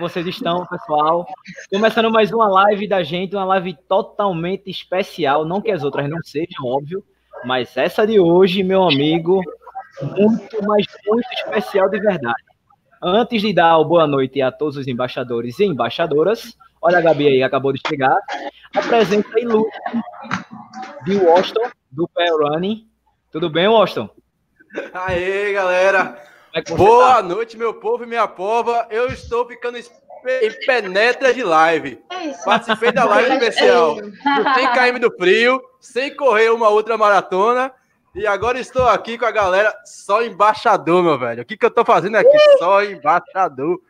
vocês estão, pessoal? Começando mais uma live da gente, uma live totalmente especial. Não que as outras não sejam, óbvio, mas essa de hoje, meu amigo, muito, mas muito especial de verdade. Antes de dar boa noite a todos os embaixadores e embaixadoras, olha a Gabi aí, acabou de chegar. Apresenta a ilustre de Washington, do Pé Running. Tudo bem, Washington? Aê, galera! É Boa tá? noite, meu povo e minha pova. Eu estou ficando em penetra de live. É Participei da live especial do 100 km do frio, sem correr uma outra maratona. E agora estou aqui com a galera só embaixador, meu velho. O que, que eu tô fazendo aqui? Só embaixador.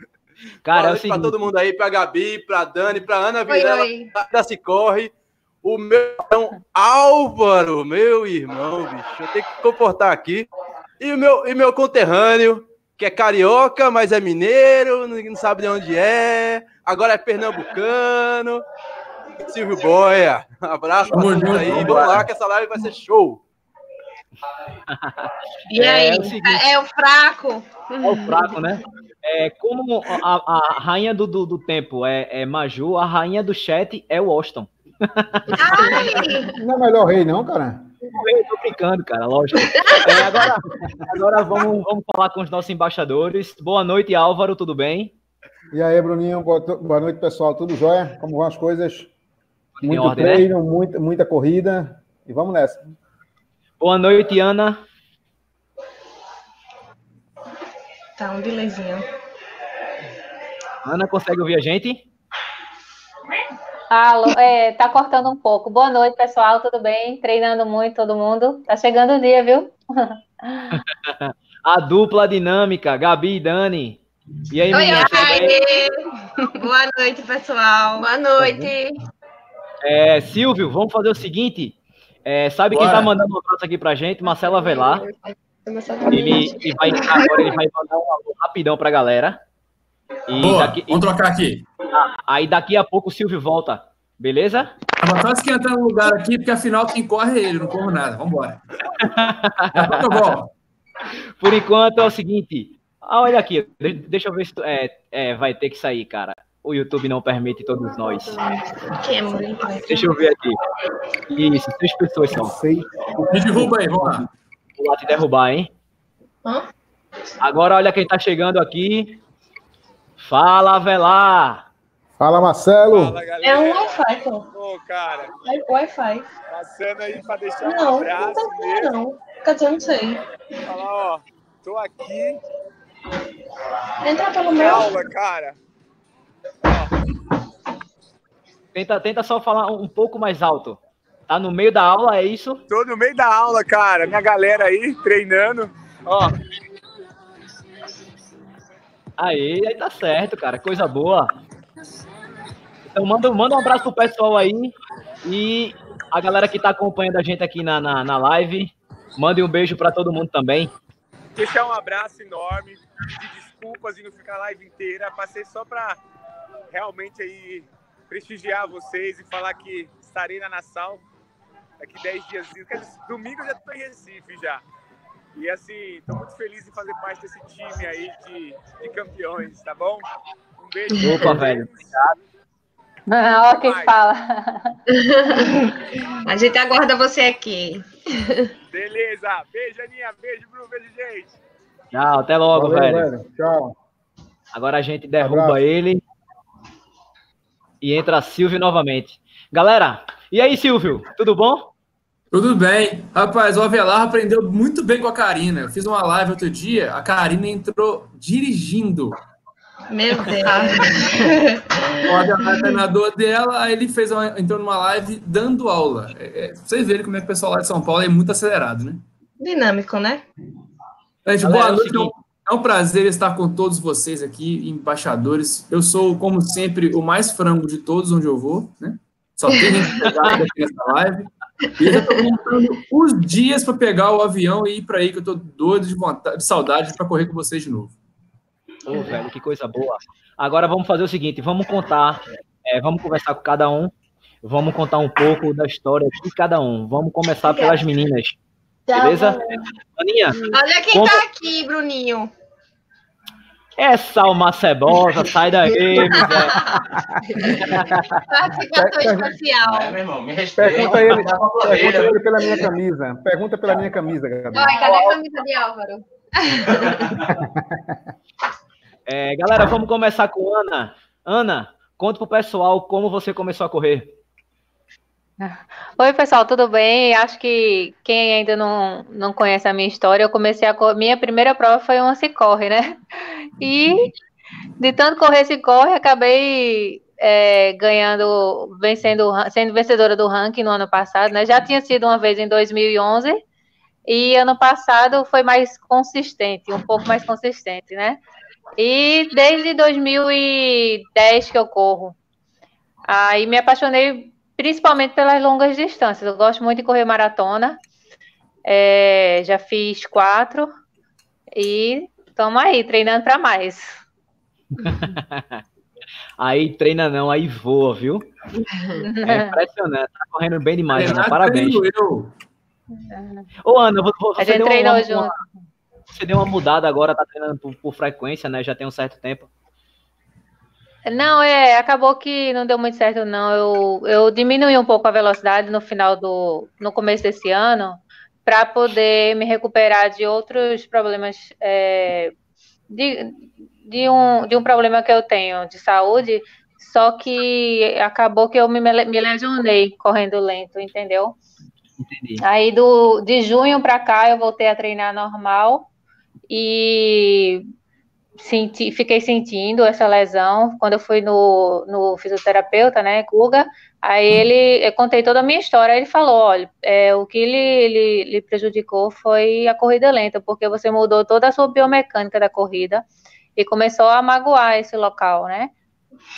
Cara, é o seguinte... pra todo mundo aí, pra Gabi, pra Dani, pra Ana Virela, da Se Corre. O meu irmão Álvaro, meu irmão, bicho. Eu tenho que comportar aqui. E o meu, e meu conterrâneo, que é carioca, mas é mineiro, não sabe de onde é, agora é pernambucano. Silvio Boia, abraço pra todos aí. Vamos lá que essa live vai ser show. E aí, é, é, o, seguinte, é o, fraco? É o fraco, né? É, como a, a rainha do, do, do, tempo é, é Maju, a rainha do chat é Washington. Ai. Não é melhor rei, não, cara? Eu tô brincando, cara, lógico. É, agora agora vamos, vamos falar com os nossos embaixadores. Boa noite, Álvaro, tudo bem? E aí, Bruninho, boa, boa noite, pessoal. Tudo jóia? Como vão as coisas? Muito ordem, né? treino, né? muita, muita corrida. E vamos nessa. Boa noite, Ana. Tá um delayzinho. Ana, consegue ouvir a gente? Alô, é, tá cortando um pouco. Boa noite, pessoal, tudo bem? Treinando muito, todo mundo. Tá chegando o dia, viu? A dupla dinâmica, Gabi e Dani. E aí, menina? Boa noite, pessoal. Boa noite. É, Silvio, vamos fazer o seguinte. É, sabe Bora. quem tá mandando um abraço aqui pra gente? Marcelo Avelar. Ele, ele vai agora ele vai mandar um alô rapidão pra galera. E Boa, daqui, vamos trocar aqui. Aí daqui a pouco o Silvio volta. Beleza? Mas tá esquentando o lugar aqui, porque afinal quem corre é ele, não corro nada. Vambora. Por enquanto é o seguinte. Ah, olha aqui, deixa eu ver se é, é, vai ter que sair, cara. O YouTube não permite todos nós. Deixa eu ver aqui. Isso, três pessoas são. Me derruba aí, vamos lá. Vou lá te derrubar, hein? Agora olha quem tá chegando aqui. Fala, Velar! Fala, Marcelo! Fala, é um Wi-Fi, pô. Ô, cara. É Wi-Fi. Passando aí pra deixar não, um abraço não, tá mesmo. Não, Quer dizer, não sei. Fala, ó, tô aqui. Entra pelo meu. aula, cara. Tenta, tenta só falar um pouco mais alto. Tá no meio da aula, é isso? Tô no meio da aula, cara. Minha galera aí treinando. Ó, Aí, aí tá certo, cara. Coisa boa. Então manda, manda um abraço pro pessoal aí. E a galera que tá acompanhando a gente aqui na, na, na live. Mande um beijo para todo mundo também. Deixar um abraço enorme. De desculpas e não ficar a live inteira. Passei só para realmente aí prestigiar vocês e falar que estarei na Nassau daqui 10 dias. Domingo eu já tô em Recife já. E assim, estou muito feliz em fazer parte desse time aí de, de campeões, tá bom? Um beijo. Opa, velho. Olha quem fala. A gente aguarda você aqui. Beleza. Beijo, Aninha. Beijo, Bruno. Beijo, gente. Tchau, até logo, Valeu, velho. velho. Tchau. Agora a gente derruba Abraço. ele e entra Silvio novamente. Galera, e aí, Silvio? Tudo bom? Tudo bem. Rapaz, o Avelar aprendeu muito bem com a Karina. Eu fiz uma live outro dia, a Karina entrou dirigindo. Meu Deus. o Avelar é treinador dela, aí ele fez uma, entrou numa live dando aula. É, é, vocês verem como é que o pessoal lá de São Paulo é muito acelerado, né? Dinâmico, né? Gente, boa noite. É um prazer estar com todos vocês aqui, embaixadores. Eu sou, como sempre, o mais frango de todos onde eu vou, né? Só tem gente aqui nessa live. E eu já tô contando os dias para pegar o avião e ir para aí, que eu tô doido de vontade, de saudade para correr com vocês de novo. Ô, oh, velho, que coisa boa. Agora vamos fazer o seguinte, vamos contar, é, vamos conversar com cada um, vamos contar um pouco da história de cada um. Vamos começar pelas meninas. Beleza? Aninha? Olha quem conta... tá aqui, Bruninho. Essa alma cebosa, sai daí. É, meu irmão, me respeita. Pergunta ele, pergunta ele pela minha camisa. Pergunta pela minha camisa, Gabi. Oi, cadê a camisa de Álvaro? É, galera, vamos começar com Ana. Ana, conta pro pessoal como você começou a correr. Oi, pessoal, tudo bem? Acho que quem ainda não, não conhece a minha história, eu comecei a minha primeira prova foi uma se corre, né? E de tanto correr se corre, acabei é, ganhando, vencendo, sendo vencedora do ranking no ano passado, né? Já tinha sido uma vez em 2011 e ano passado foi mais consistente, um pouco mais consistente, né? E desde 2010 que eu corro. Aí me apaixonei principalmente pelas longas distâncias. Eu gosto muito de correr maratona. É, já fiz quatro e estamos aí, treinando para mais. aí treina não, aí voa, viu? É impressionante, tá correndo bem demais, Ana. Parabéns. Eu. Ô, Ana, você, a gente treinou uma, junto. você deu uma mudada agora, tá treinando por, por frequência, né? Já tem um certo tempo. Não, é, acabou que não deu muito certo, não. Eu, eu diminui um pouco a velocidade no final do. no começo desse ano, para poder me recuperar de outros problemas. É, de, de, um, de um problema que eu tenho de saúde, só que acabou que eu me, me lesionei correndo lento, entendeu? Entendi. Aí do, de junho para cá eu voltei a treinar normal e senti, fiquei sentindo essa lesão quando eu fui no, no fisioterapeuta, né, Guga. Aí ele, eu contei toda a minha história. Ele falou: olha, é, o que ele, ele, ele prejudicou foi a corrida lenta, porque você mudou toda a sua biomecânica da corrida e começou a magoar esse local, né?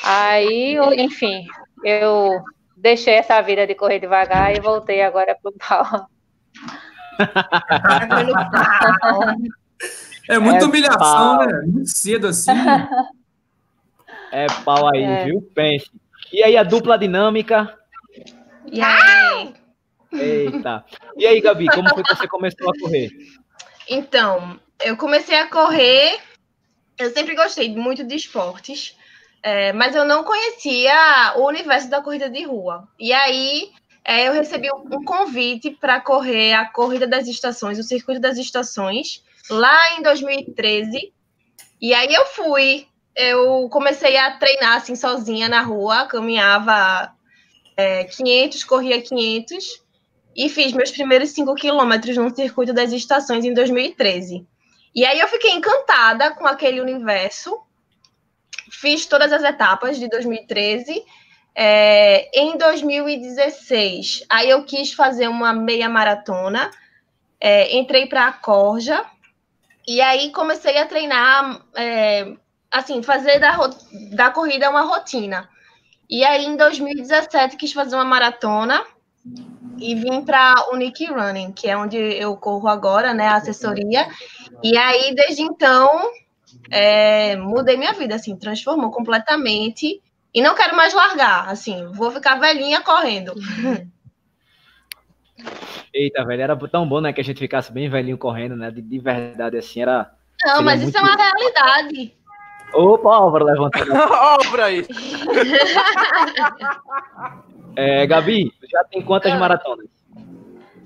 Aí, enfim, eu deixei essa vida de correr devagar e voltei agora pro pau. É muita é humilhação, pau. né? Muito cedo assim. É pau aí, é. viu? Pense. E aí a dupla dinâmica? E aí? Eita. E aí, Gabi, como foi que você começou a correr? Então, eu comecei a correr. Eu sempre gostei muito de esportes, é, mas eu não conhecia o universo da corrida de rua. E aí é, eu recebi um convite para correr a corrida das estações, o circuito das estações lá em 2013. E aí eu fui, eu comecei a treinar assim sozinha na rua, caminhava é, 500, corria 500 e fiz meus primeiros 5 quilômetros no circuito das estações em 2013. E aí eu fiquei encantada com aquele universo, fiz todas as etapas de 2013. É, em 2016, aí eu quis fazer uma meia maratona, é, entrei para a Corja, e aí comecei a treinar, é, assim, fazer da, da corrida uma rotina. E aí em 2017 quis fazer uma maratona e vim para o Nick Running, que é onde eu corro agora, né, a assessoria. E aí desde então é, mudei minha vida, assim, transformou completamente. E não quero mais largar, assim, vou ficar velhinha correndo. Eita, velho, era tão bom, né, que a gente ficasse bem velhinho correndo, né? De, de verdade, assim, era. Não, mas isso é uma realidade. Opa, Álvaro levantando. Álvaro aí. é, Gabi, já tem quantas ah. maratonas?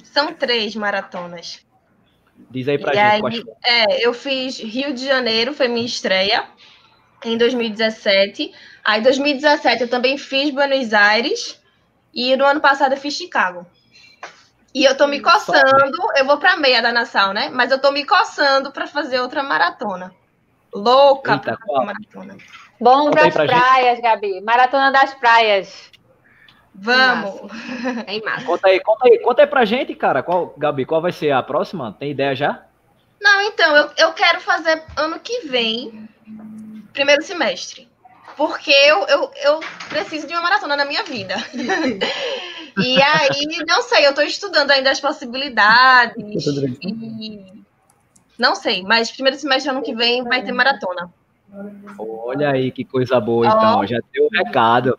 São três maratonas. Diz aí pra e gente. Aí, é, eu fiz Rio de Janeiro, foi minha estreia, em 2017. Aí, em 2017, eu também fiz Buenos Aires. E no ano passado, eu fiz Chicago. E eu tô me coçando, eu vou pra meia da Nassau, né? Mas eu tô me coçando para fazer outra maratona. Louca Eita, pra maratona. Bom para as praias, gente. Gabi. Maratona das praias. Vamos. É massa. Conta aí, conta aí, conta aí pra gente, cara. Qual, Gabi, qual vai ser a próxima? Tem ideia já? Não, então, eu, eu quero fazer ano que vem, primeiro semestre. Porque eu, eu, eu preciso de uma maratona na minha vida. E aí, não sei, eu estou estudando ainda as possibilidades. E... Não sei, mas primeiro semestre ano que vem vai ter maratona. Olha aí que coisa boa, então. Oh. Já deu o um recado.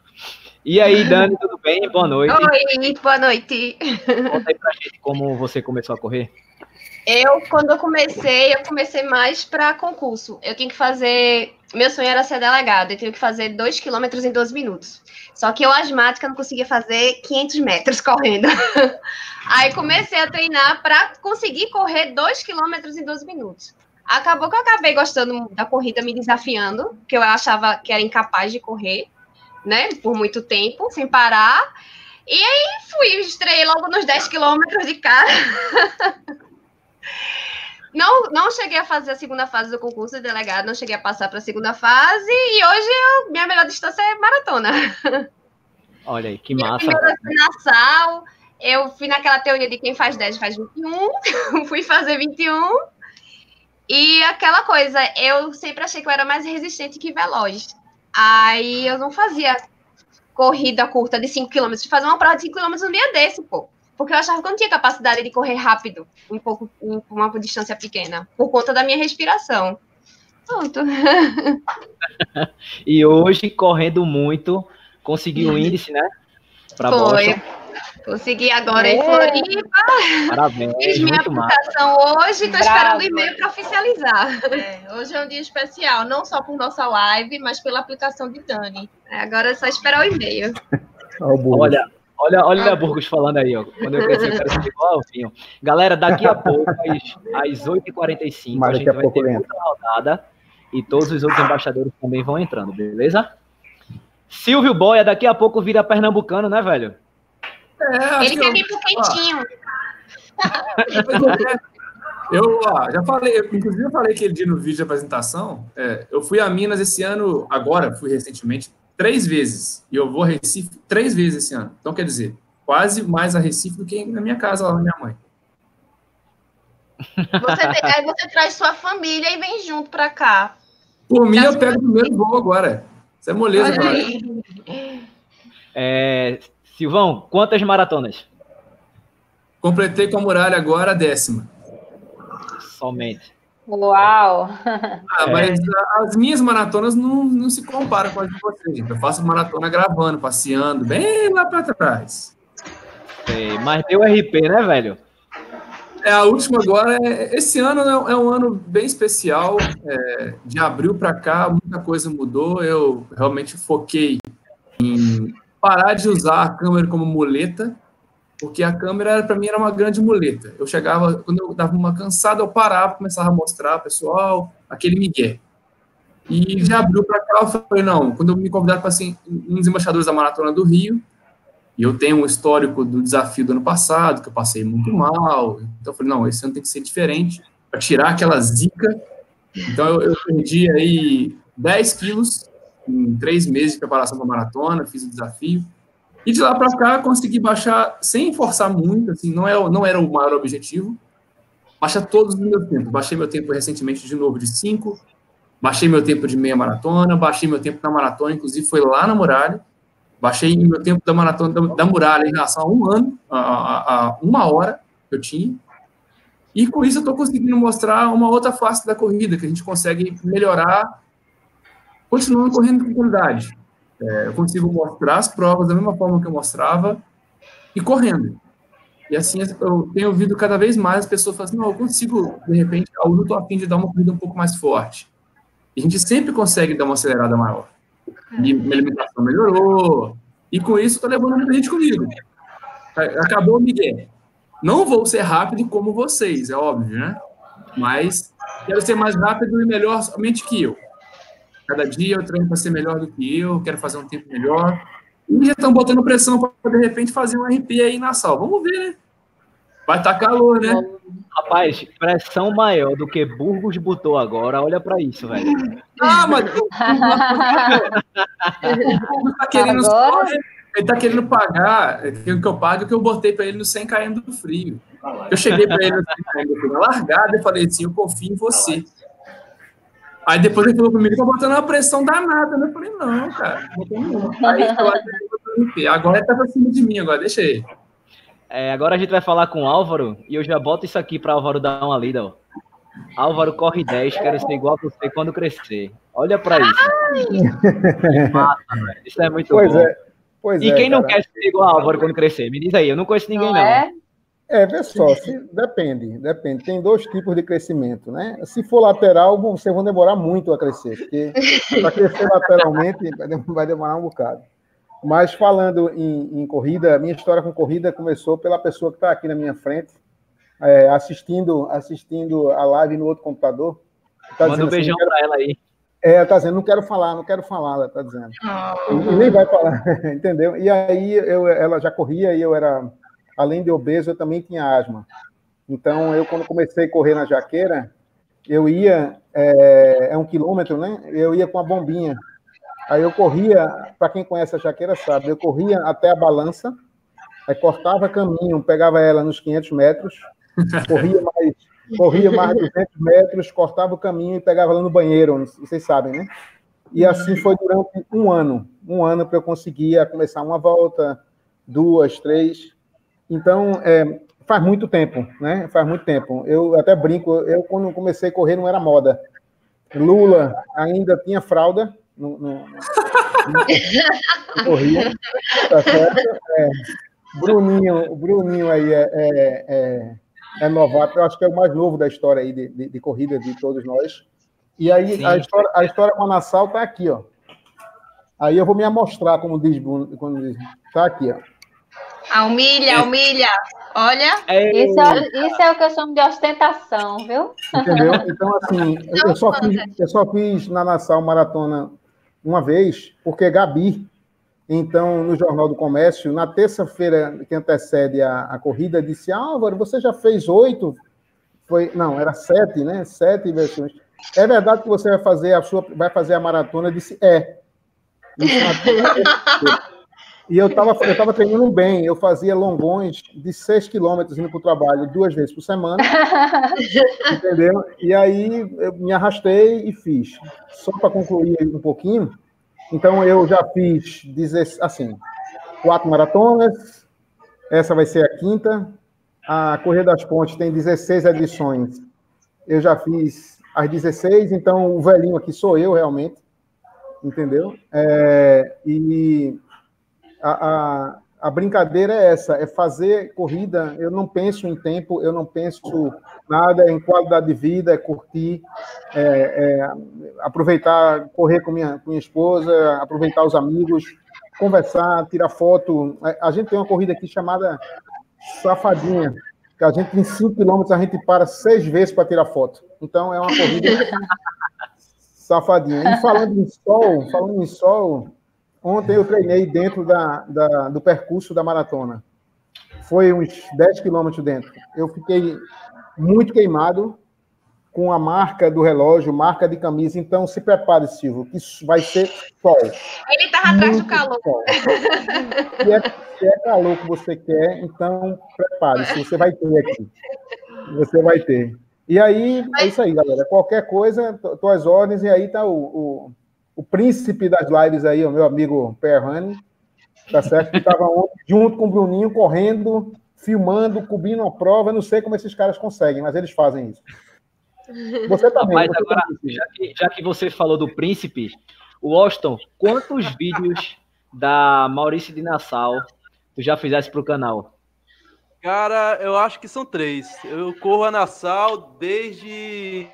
E aí, Dani, tudo bem? Boa noite. Oi, boa noite. Conta aí pra gente como você começou a correr. Eu, quando eu comecei, eu comecei mais para concurso. Eu tinha que fazer. Meu sonho era ser delegado, eu tinha que fazer 2 km em 12 minutos. Só que eu, asmática, não conseguia fazer 500 metros correndo. Aí comecei a treinar para conseguir correr 2 km em 12 minutos. Acabou que eu acabei gostando da corrida, me desafiando, porque eu achava que era incapaz de correr, né, por muito tempo, sem parar. E aí fui, estreiei logo nos 10 quilômetros de cara. Não, não cheguei a fazer a segunda fase do concurso de delegado, não cheguei a passar para a segunda fase e hoje minha melhor distância é maratona. Olha aí, que massa. Minha primeira nação, eu fui naquela teoria de quem faz 10 faz 21, fui fazer 21. E aquela coisa, eu sempre achei que eu era mais resistente que veloz. Aí eu não fazia corrida curta de 5 km, fazer uma prova de 5 km um dia desse, pô porque eu achava que eu não tinha capacidade de correr rápido, um pouco, em uma distância pequena, por conta da minha respiração. Pronto. e hoje, correndo muito, conseguiu o índice, né? Pra Foi. Boston. Consegui agora é. em Floripa. Parabéns. Fiz minha aplicação massa. hoje, estou esperando o e-mail para oficializar. É, hoje é um dia especial, não só por nossa live, mas pela aplicação de Dani. É, agora é só esperar o e-mail. Olha, Olha, olha Burgos falando aí, ó. Quando eu crescer, eu quero ser igual ao Vinho. Galera, daqui a pouco, às, às 8h45, a gente a vai ter outra rodada e todos os outros embaixadores também vão entrando, beleza? Silvio Boia, daqui a pouco vira pernambucano, né, velho? É, Ele quer vir pro quentinho. Eu ó, já falei, inclusive eu falei aquele dia no vídeo de apresentação. É, eu fui a Minas esse ano, agora, fui recentemente, três vezes. E eu vou a Recife três vezes esse ano. Então, quer dizer, quase mais a Recife do que na minha casa, lá na minha mãe. Você, aí você traz sua família e vem junto para cá. Por mim, eu pego o primeiro voo agora. Isso é moleza, agora. É, Silvão, quantas maratonas? Completei com a muralha agora a décima. Somente. Uau! Ah, mas é. as minhas maratonas não, não se comparam com as de vocês. Eu faço maratona gravando, passeando, bem lá para trás. Sei, mas deu RP, né, velho? É, a última agora, é, esse ano é, é um ano bem especial. É, de abril para cá, muita coisa mudou. Eu realmente foquei em parar de usar a câmera como muleta porque a câmera para mim era uma grande muleta. Eu chegava, quando eu dava uma cansada, eu parava, começava a mostrar pessoal, aquele migué. E já abriu para cá, eu falei, não, quando me convidaram para ser um dos embaixadores da Maratona do Rio, e eu tenho um histórico do desafio do ano passado, que eu passei muito mal, então eu falei, não, esse ano tem que ser diferente, para tirar aquela zica. Então eu, eu perdi aí 10 quilos em três meses de preparação para a maratona, fiz o desafio, e de lá para cá, consegui baixar sem forçar muito, assim, não, é, não era o maior objetivo. Baixar todos os meus tempos. Baixei meu tempo recentemente de novo de 5, baixei meu tempo de meia maratona, baixei meu tempo na maratona, inclusive foi lá na muralha. Baixei meu tempo da maratona da, da muralha em relação a um ano, a, a, a uma hora que eu tinha. E com isso eu estou conseguindo mostrar uma outra face da corrida, que a gente consegue melhorar, continuando correndo com qualidade. É, eu consigo mostrar as provas da mesma forma que eu mostrava e correndo. E assim, eu tenho ouvido cada vez mais as pessoas falando assim, não, eu consigo, de repente, eu estou a fim de dar uma corrida um pouco mais forte. E a gente sempre consegue dar uma acelerada maior. E minha alimentação melhorou. E com isso, estou levando muita gente comigo. Acabou o Miguel. Não vou ser rápido como vocês, é óbvio, né? Mas quero ser mais rápido e melhor somente que eu. Cada dia eu treino para ser melhor do que eu, quero fazer um tempo melhor. E já estão botando pressão para, de repente, fazer um RP aí na sala. Vamos ver, né? Vai estar tá calor, né? Rapaz, pressão maior do que Burgos botou agora, olha para isso, velho. Ah, mas. tá querendo agora... Ele tá querendo pagar, o que eu pago o que eu botei para ele no 100 km do frio. Eu cheguei para ele no 100 km do frio na largada e falei assim: eu confio em você. Aí depois ele falou comigo, tá botando uma pressão danada, né? Eu falei, não, cara, não Aí eu agora ele tá pra cima de mim, agora deixa ele. É, agora a gente vai falar com o Álvaro e eu já boto isso aqui para Álvaro dar uma lida, ó. Álvaro corre 10, quero ser igual a você quando crescer. Olha para isso. Massa, isso é muito pois bom. É. Pois e é, quem não quer ser igual a Álvaro quando crescer? Me diz aí, eu não conheço ninguém não. não. É? É, vê só, se, depende, depende. Tem dois tipos de crescimento, né? Se for lateral, vocês vão demorar muito a crescer, porque para crescer lateralmente vai demorar um bocado. Mas falando em, em, corrida, minha história com corrida começou pela pessoa que está aqui na minha frente, é, assistindo, assistindo a live no outro computador. Tá Manda um assim, beijão assim, para ela aí. É, tá dizendo, não quero falar, não quero falar, ela tá dizendo. E, nem vai falar, entendeu? E aí eu, ela já corria e eu era além de obeso, eu também tinha asma. Então, eu, quando comecei a correr na jaqueira, eu ia, é, é um quilômetro, né? Eu ia com a bombinha. Aí eu corria, para quem conhece a jaqueira sabe, eu corria até a balança, aí cortava caminho, pegava ela nos 500 metros, corria mais, corria mais 200 metros, cortava o caminho e pegava ela no banheiro, vocês sabem, né? E assim foi durante um ano, um ano para eu conseguir começar uma volta, duas, três. Então, é, faz muito tempo, né? Faz muito tempo. Eu até brinco, eu quando comecei a correr não era moda. Lula ainda tinha fralda, não, não, não corria, tá certo? É, Bruninho, o Bruninho aí é, é, é, é, novato, eu acho que é o mais novo da história aí de, de, de corrida de todos nós. E aí a história, a história com a Nassau tá aqui, ó. Aí eu vou me amostrar, como diz Bruno, quando diz, tá aqui, ó. A humilha, é. humilha. Olha. É... Isso, é, isso é o que eu chamo de ostentação, viu? Entendeu? Então, assim, eu, só fiz, eu só fiz na Nassau Maratona uma vez, porque Gabi, então, no Jornal do Comércio, na terça-feira que antecede a, a corrida, disse: Álvaro, você já fez oito? Foi, não, era sete, né? Sete versões. É verdade que você vai fazer a sua, vai fazer a maratona? Eu disse: é. E eu estava eu tava treinando bem, eu fazia longões de 6 quilômetros indo para o trabalho duas vezes por semana, entendeu? E aí eu me arrastei e fiz. Só para concluir um pouquinho, então eu já fiz, assim, quatro maratonas, essa vai ser a quinta, a Corrida das Pontes tem 16 edições, eu já fiz as 16, então o velhinho aqui sou eu realmente, entendeu? É, e a, a, a, brincadeira é essa, é fazer corrida. Eu não penso em tempo, eu não penso nada em qualidade de vida, é curtir, é, é, aproveitar, correr com minha, com minha esposa, aproveitar os amigos, conversar, tirar foto. A, a gente tem uma corrida aqui chamada Safadinha, que a gente em 5 quilômetros a gente para seis vezes para tirar foto. Então é uma corrida safadinha. E falando em sol, falando em sol, Ontem eu treinei dentro da, da, do percurso da maratona. Foi uns 10 quilômetros dentro. Eu fiquei muito queimado com a marca do relógio, marca de camisa. Então, se prepare, Silvio, que vai ser sol. Ele estava atrás do calor. Se é, se é calor que você quer, então prepare-se. Você vai ter aqui. Você vai ter. E aí, é isso aí, galera. Qualquer coisa, tuas ordens, e aí tá o, o o príncipe das lives aí, o meu amigo Perrani, tá certo? Que estava junto com o Bruninho, correndo, filmando, cobrindo a prova. Eu não sei como esses caras conseguem, mas eles fazem isso. Você também. Mas agora, também. Já, que, já que você falou do príncipe, o Austin, quantos vídeos da Maurício de Nassau tu já fizesse para o canal? Cara, eu acho que são três. Eu corro a Nassau desde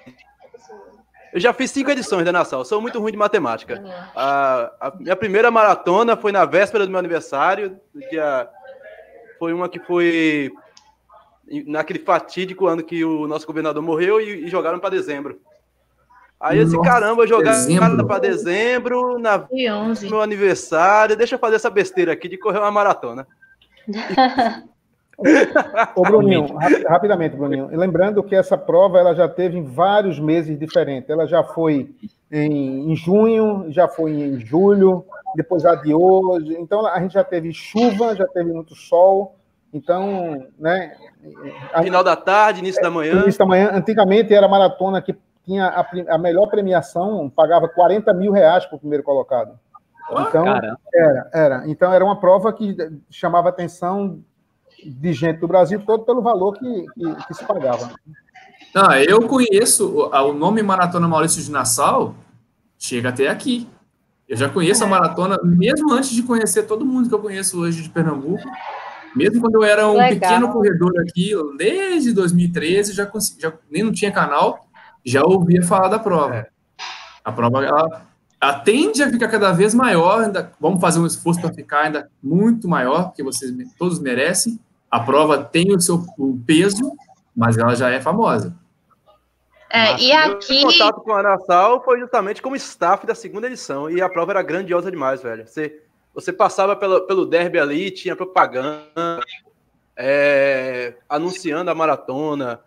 eu já fiz cinco edições da Nassau, sou muito ruim de matemática. A, a, minha primeira maratona foi na véspera do meu aniversário, dia, foi uma que foi naquele fatídico ano que o nosso governador morreu e, e jogaram para dezembro. Aí esse caramba, jogaram para dezembro, na meu aniversário, deixa eu fazer essa besteira aqui de correr uma maratona. Ô, Bruninho, rapidamente, Bruninho. Lembrando que essa prova ela já teve em vários meses diferentes. Ela já foi em, em junho, já foi em julho, depois adiou. Então a gente já teve chuva, já teve muito sol. Então, né? Final da tarde, início da manhã. Início da manhã. Antigamente era maratona que tinha a, a melhor premiação, pagava 40 mil reais para o primeiro colocado. Então, era, era. Então era uma prova que chamava atenção de gente do Brasil todo pelo valor que, que, que se pagava. Não, eu conheço o nome Maratona Maurício de Nassau, chega até aqui. Eu já conheço a maratona, mesmo antes de conhecer todo mundo que eu conheço hoje de Pernambuco. Mesmo quando eu era um Legal. pequeno corredor aqui, desde 2013, já, já nem não tinha canal, já ouvia falar da prova. É. A prova, ela, ela, tende a ficar cada vez maior, ainda, vamos fazer um esforço para ficar ainda muito maior, porque vocês todos merecem. A prova tem o seu o peso, mas ela já é famosa. É, e aqui. O contato com a Nassau foi justamente como staff da segunda edição, e a prova era grandiosa demais, velho. Você você passava pelo, pelo derby ali, tinha propaganda, é, anunciando a maratona,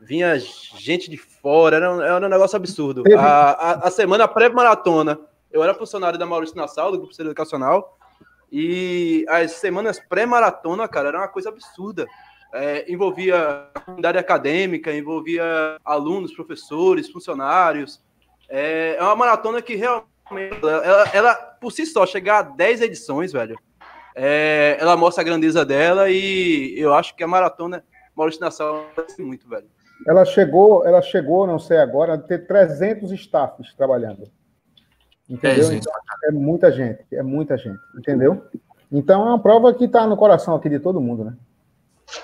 vinha gente de fora, era, era um negócio absurdo. A, a, a semana pré-maratona, eu era funcionário da Maurício Nassau, do Grupo Educacional, e as semanas pré-maratona, cara, era uma coisa absurda. É, envolvia comunidade acadêmica, envolvia alunos, professores, funcionários. É, é uma maratona que realmente ela, ela, por si só, chegar a 10 edições, velho, é, ela mostra a grandeza dela e eu acho que a maratona Maurício Nassau muito, velho. Ela chegou, ela chegou, não sei agora, a ter 300 staffs trabalhando. Entendeu? É, então, é muita gente, é muita gente, entendeu? Então é uma prova que está no coração aqui de todo mundo, né?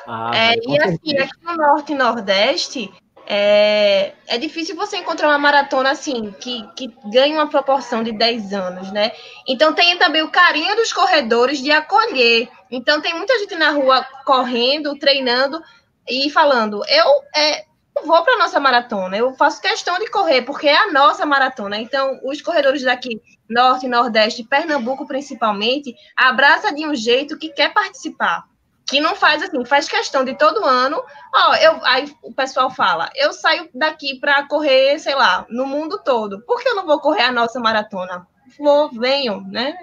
Ah, é, e assim, aqui no Norte e Nordeste, é, é difícil você encontrar uma maratona assim, que, que ganhe uma proporção de 10 anos, né? Então tem também o carinho dos corredores de acolher. Então tem muita gente na rua correndo, treinando e falando, eu é, vou para nossa maratona, eu faço questão de correr, porque é a nossa maratona. Então, os corredores daqui, Norte, Nordeste, Pernambuco principalmente, abraça de um jeito que quer participar que não faz assim, faz questão de todo ano. Ó, eu, aí o pessoal fala, eu saio daqui para correr, sei lá, no mundo todo. Por que eu não vou correr a nossa maratona? Vou, venho, né?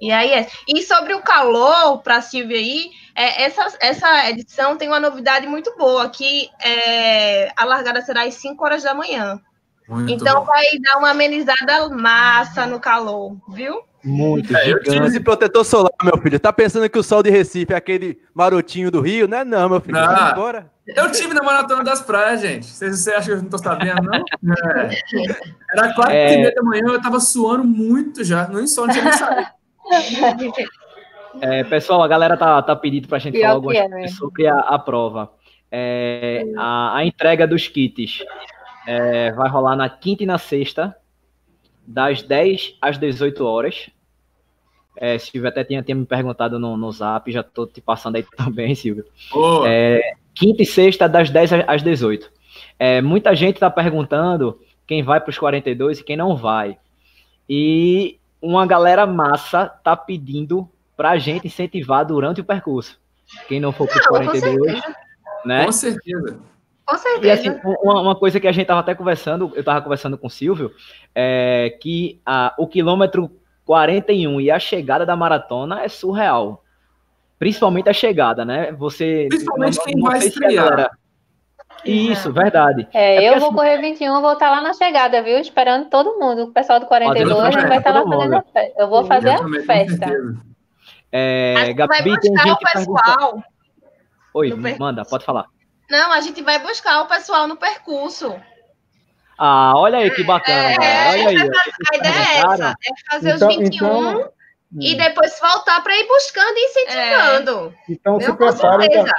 E aí é. E sobre o calor, para a Silvia aí, é, essa, essa edição tem uma novidade muito boa, que é, a largada será às 5 horas da manhã. Muito então bom. vai dar uma amenizada massa no calor, viu? Muito é, Eu tive esse protetor solar, meu filho. Tá pensando que o sol de Recife é aquele marotinho do Rio, né? Não, meu filho. Não. Agora. Eu tive na Maratona das Praias, gente. Vocês, você acha que eu não tô sabendo, não? É. Era quatro é... e meia da manhã, eu tava suando muito já. Nem só, não tinha nem saído. É, pessoal, a galera tá, tá pedindo pra gente Pior falar algumas é, coisas sobre a, a prova. É, a, a, entrega dos kits é, vai rolar na quinta e na sexta, das 10 às 18 horas. É, Silvio até tinha, tinha me perguntado no, no zap, já tô te passando aí também, Silvio. É, quinta e sexta, das 10 às 18. É, muita gente está perguntando quem vai para os 42 e quem não vai. E uma galera massa tá pedindo para a gente incentivar durante o percurso. Quem não for para os 42, né? Com certeza. Com certeza. E assim, uma, uma, coisa que a gente tava até conversando, eu tava conversando com o Silvio, é que a, o quilômetro 41 e a chegada da maratona é surreal. Principalmente a chegada, né? Você. Principalmente quem vai estrear. Isso, verdade. É, é eu vou assim, correr 21, vou estar lá na chegada, viu? Esperando todo mundo. O pessoal do 42 vai estar lá fazendo a festa. Eu vou fazer a festa. É, Gabi, vai buscar o pessoal. Oi, manda, pode falar. Não, a gente vai buscar o pessoal no percurso. Ah, olha aí que bacana. É, olha aí. A ideia é essa, é fazer então, os 21 então, e hum. depois voltar para ir buscando e incentivando. É. Então se preparem pra,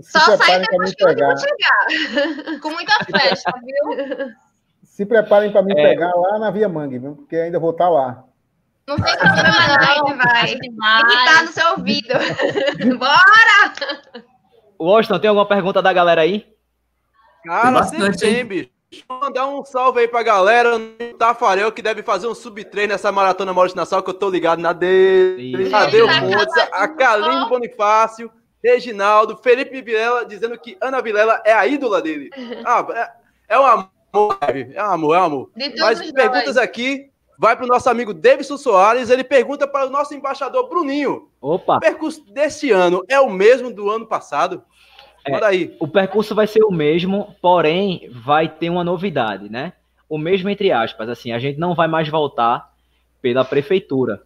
se Só sair depois que eu chegar. Com muita festa, viu? Se preparem para me é. pegar lá na Via Mangue, viu? Porque ainda vou estar tá lá. Não tem problema não, vai. Tem que estar tá no seu ouvido. Bora! Washington, tem alguma pergunta da galera aí? Cara, sempre tem, bicho. Deixa eu mandar um salve aí pra galera no Tafarel, que deve fazer um sub-3 nessa maratona Maurício Nassau, que eu tô ligado na dele. Tadeu Pontes, a Kaline Bonifácio, Reginaldo, Felipe Vilela, dizendo que Ana Vilela é a ídola dele. Ah, é, é um amor, é um amor, é um amor. Mas perguntas aqui, vai pro nosso amigo Davidson Soares, ele pergunta para o nosso embaixador Bruninho. Opa! O percurso desse ano é o mesmo do ano passado? É, aí. O percurso vai ser o mesmo, porém vai ter uma novidade, né? O mesmo entre aspas, assim, a gente não vai mais voltar pela prefeitura.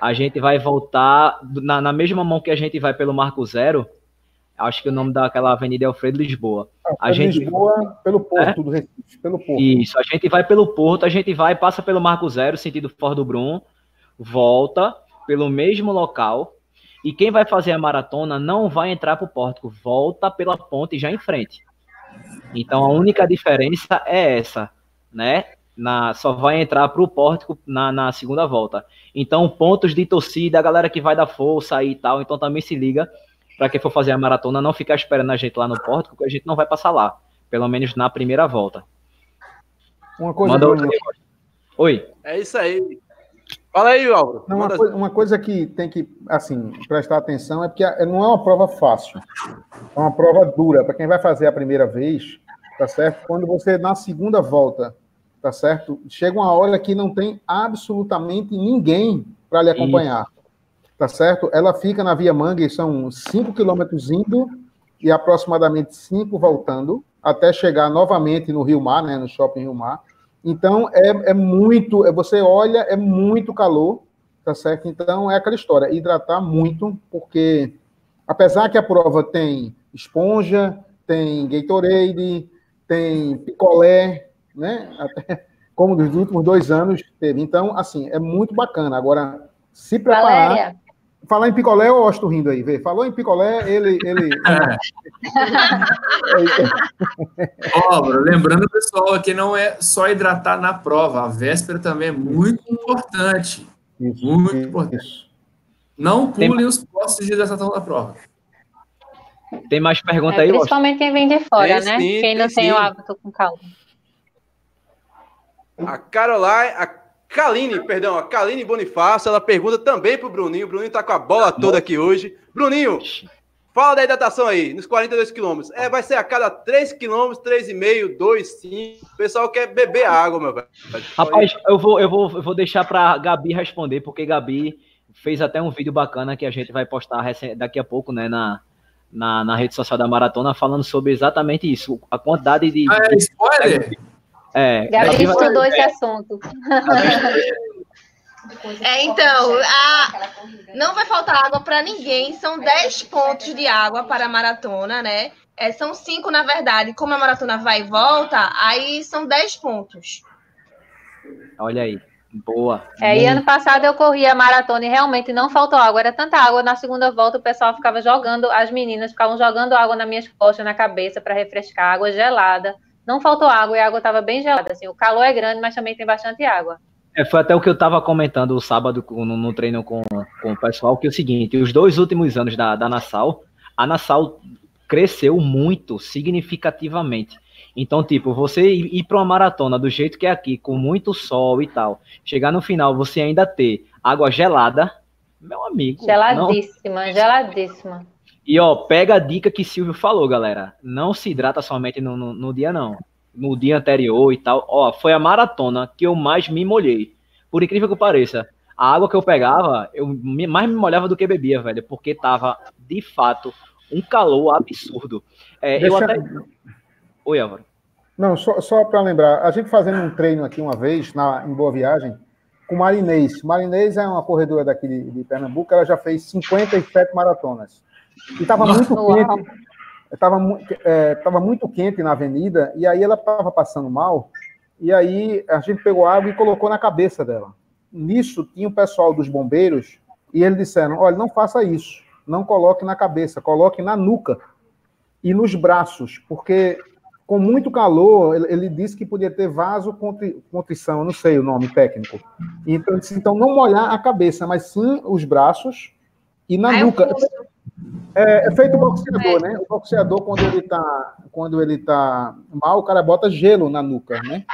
A gente vai voltar na, na mesma mão que a gente vai pelo Marco Zero. Acho que o nome daquela avenida é Alfredo Lisboa. Ah, a gente Lisboa pelo porto é? do Recife, pelo porto. Isso, a gente vai pelo porto, a gente vai, passa pelo Marco Zero, sentido Ford do Brum, volta pelo mesmo local E quem vai fazer a maratona não vai entrar para o pórtico, volta pela ponte já em frente. Então a única diferença é essa, né? Na, só vai entrar para o pórtico na, na, segunda volta. Então, pontos de torcida, a galera que vai dar força aí e tal, então também se liga para quem for fazer a maratona, não ficar esperando a gente lá no pórtico, porque a gente não vai passar lá, pelo menos na primeira volta. Uma coisa. Manda outra Oi. É isso aí. Fala aí, Álvaro. Não, uma, coisa, uma, coisa, que tem que, assim, prestar atenção é porque não é uma prova fácil. É uma prova dura. Para quem vai fazer a primeira vez, tá certo? Quando você, na segunda volta, tá certo? Chega uma hora que não tem absolutamente ninguém para lhe acompanhar. Isso. Tá certo? Ela fica na Via Mangue, são 5 quilômetros indo e aproximadamente 5 voltando, até chegar novamente no Rio Mar, né, no Shopping Rio Mar. Então, é, é muito, é, você olha, é muito calor, tá certo? Então, é aquela história, hidratar muito, porque apesar que a prova tem esponja, tem Gatorade, tem picolé, né? Até, como nos últimos dois anos teve. Então, assim, é muito bacana. Agora, se preparar... Valéria. Falar em picolé, eu gosto rindo aí, vê. Falou em picolé, ele. ele... Ó, lembrando, pessoal, que não é só hidratar na prova, a véspera também é muito importante. Isso, muito isso. importante. Não pulem Tem... os postos de hidratação da prova. Tem mais pergunta é, aí, Principalmente quem vem de fora, né? Sim, quem não tem, tem o hábito com calma. A Caroline, a Kaline, perdão, a Kaline Bonifácio, ela pergunta também pro Bruninho. O Bruninho tá com a bola toda aqui hoje. Bruninho, fala da hidratação aí, nos 42 quilômetros. É, vai ser a cada 3 quilômetros, 3,5, 2, 5. O pessoal quer beber água, meu velho. Rapaz, eu vou, eu vou, eu vou deixar pra Gabi responder, porque Gabi fez até um vídeo bacana que a gente vai postar daqui a pouco, né, na, na, na rede social da Maratona, falando sobre exatamente isso, a quantidade de... Ah, é spoiler? É, Gabi estudou esse assunto. É, então, a... não vai faltar água para ninguém. São 10 pontos de água para a maratona, né? É, são 5, na verdade. Como a maratona vai e volta, aí são 10 pontos. Olha aí. Boa. É, e ano passado eu corri a maratona e realmente não faltou água. Era tanta água. Na segunda volta o pessoal ficava jogando, as meninas ficavam jogando água nas minhas costas, na cabeça, para refrescar, água gelada não faltou água e a água estava bem gelada. Assim, o calor é grande, mas também tem bastante água. É, foi até o que eu estava comentando o sábado no, no, treino com, com o pessoal, que é o seguinte, os dois últimos anos da, da Nassau, a Nassau cresceu muito, significativamente. Então, tipo, você ir, para uma maratona do jeito que é aqui, com muito sol e tal, chegar no final, você ainda ter água gelada, meu amigo. Geladíssima, não... geladíssima. E ó, pega a dica que Silvio falou, galera. Não se hidrata somente no, no, no, dia, não. No dia anterior e tal. Ó, foi a maratona que eu mais me molhei. Por incrível que pareça. A água que eu pegava, eu mais me molhava do que bebia, velho. Porque tava, de fato, um calor absurdo. É, Deixa... eu até. Oi, Álvaro. Não, só, só para lembrar, a gente fazendo um treino aqui uma vez, na, em Boa Viagem, com Marinês. Marinês é uma corredora daqui de, de Pernambuco, ela já fez 57 maratonas. E estava muito quente. Estava é, tava muito quente na avenida, e aí ela estava passando mal, e aí a gente pegou água e colocou na cabeça dela. Nisso tinha o pessoal dos bombeiros, e eles disseram: olha, não faça isso, não coloque na cabeça, coloque na nuca e nos braços, porque com muito calor, ele, ele disse que podia ter vaso contrição, eu não sei o nome técnico. Então, disse, então não molhar a cabeça, mas sim os braços e na nuca. É, é, feito o boxeador, é. né? O boxeador, quando ele tá, quando ele tá mal, o cara bota gelo na nuca, né?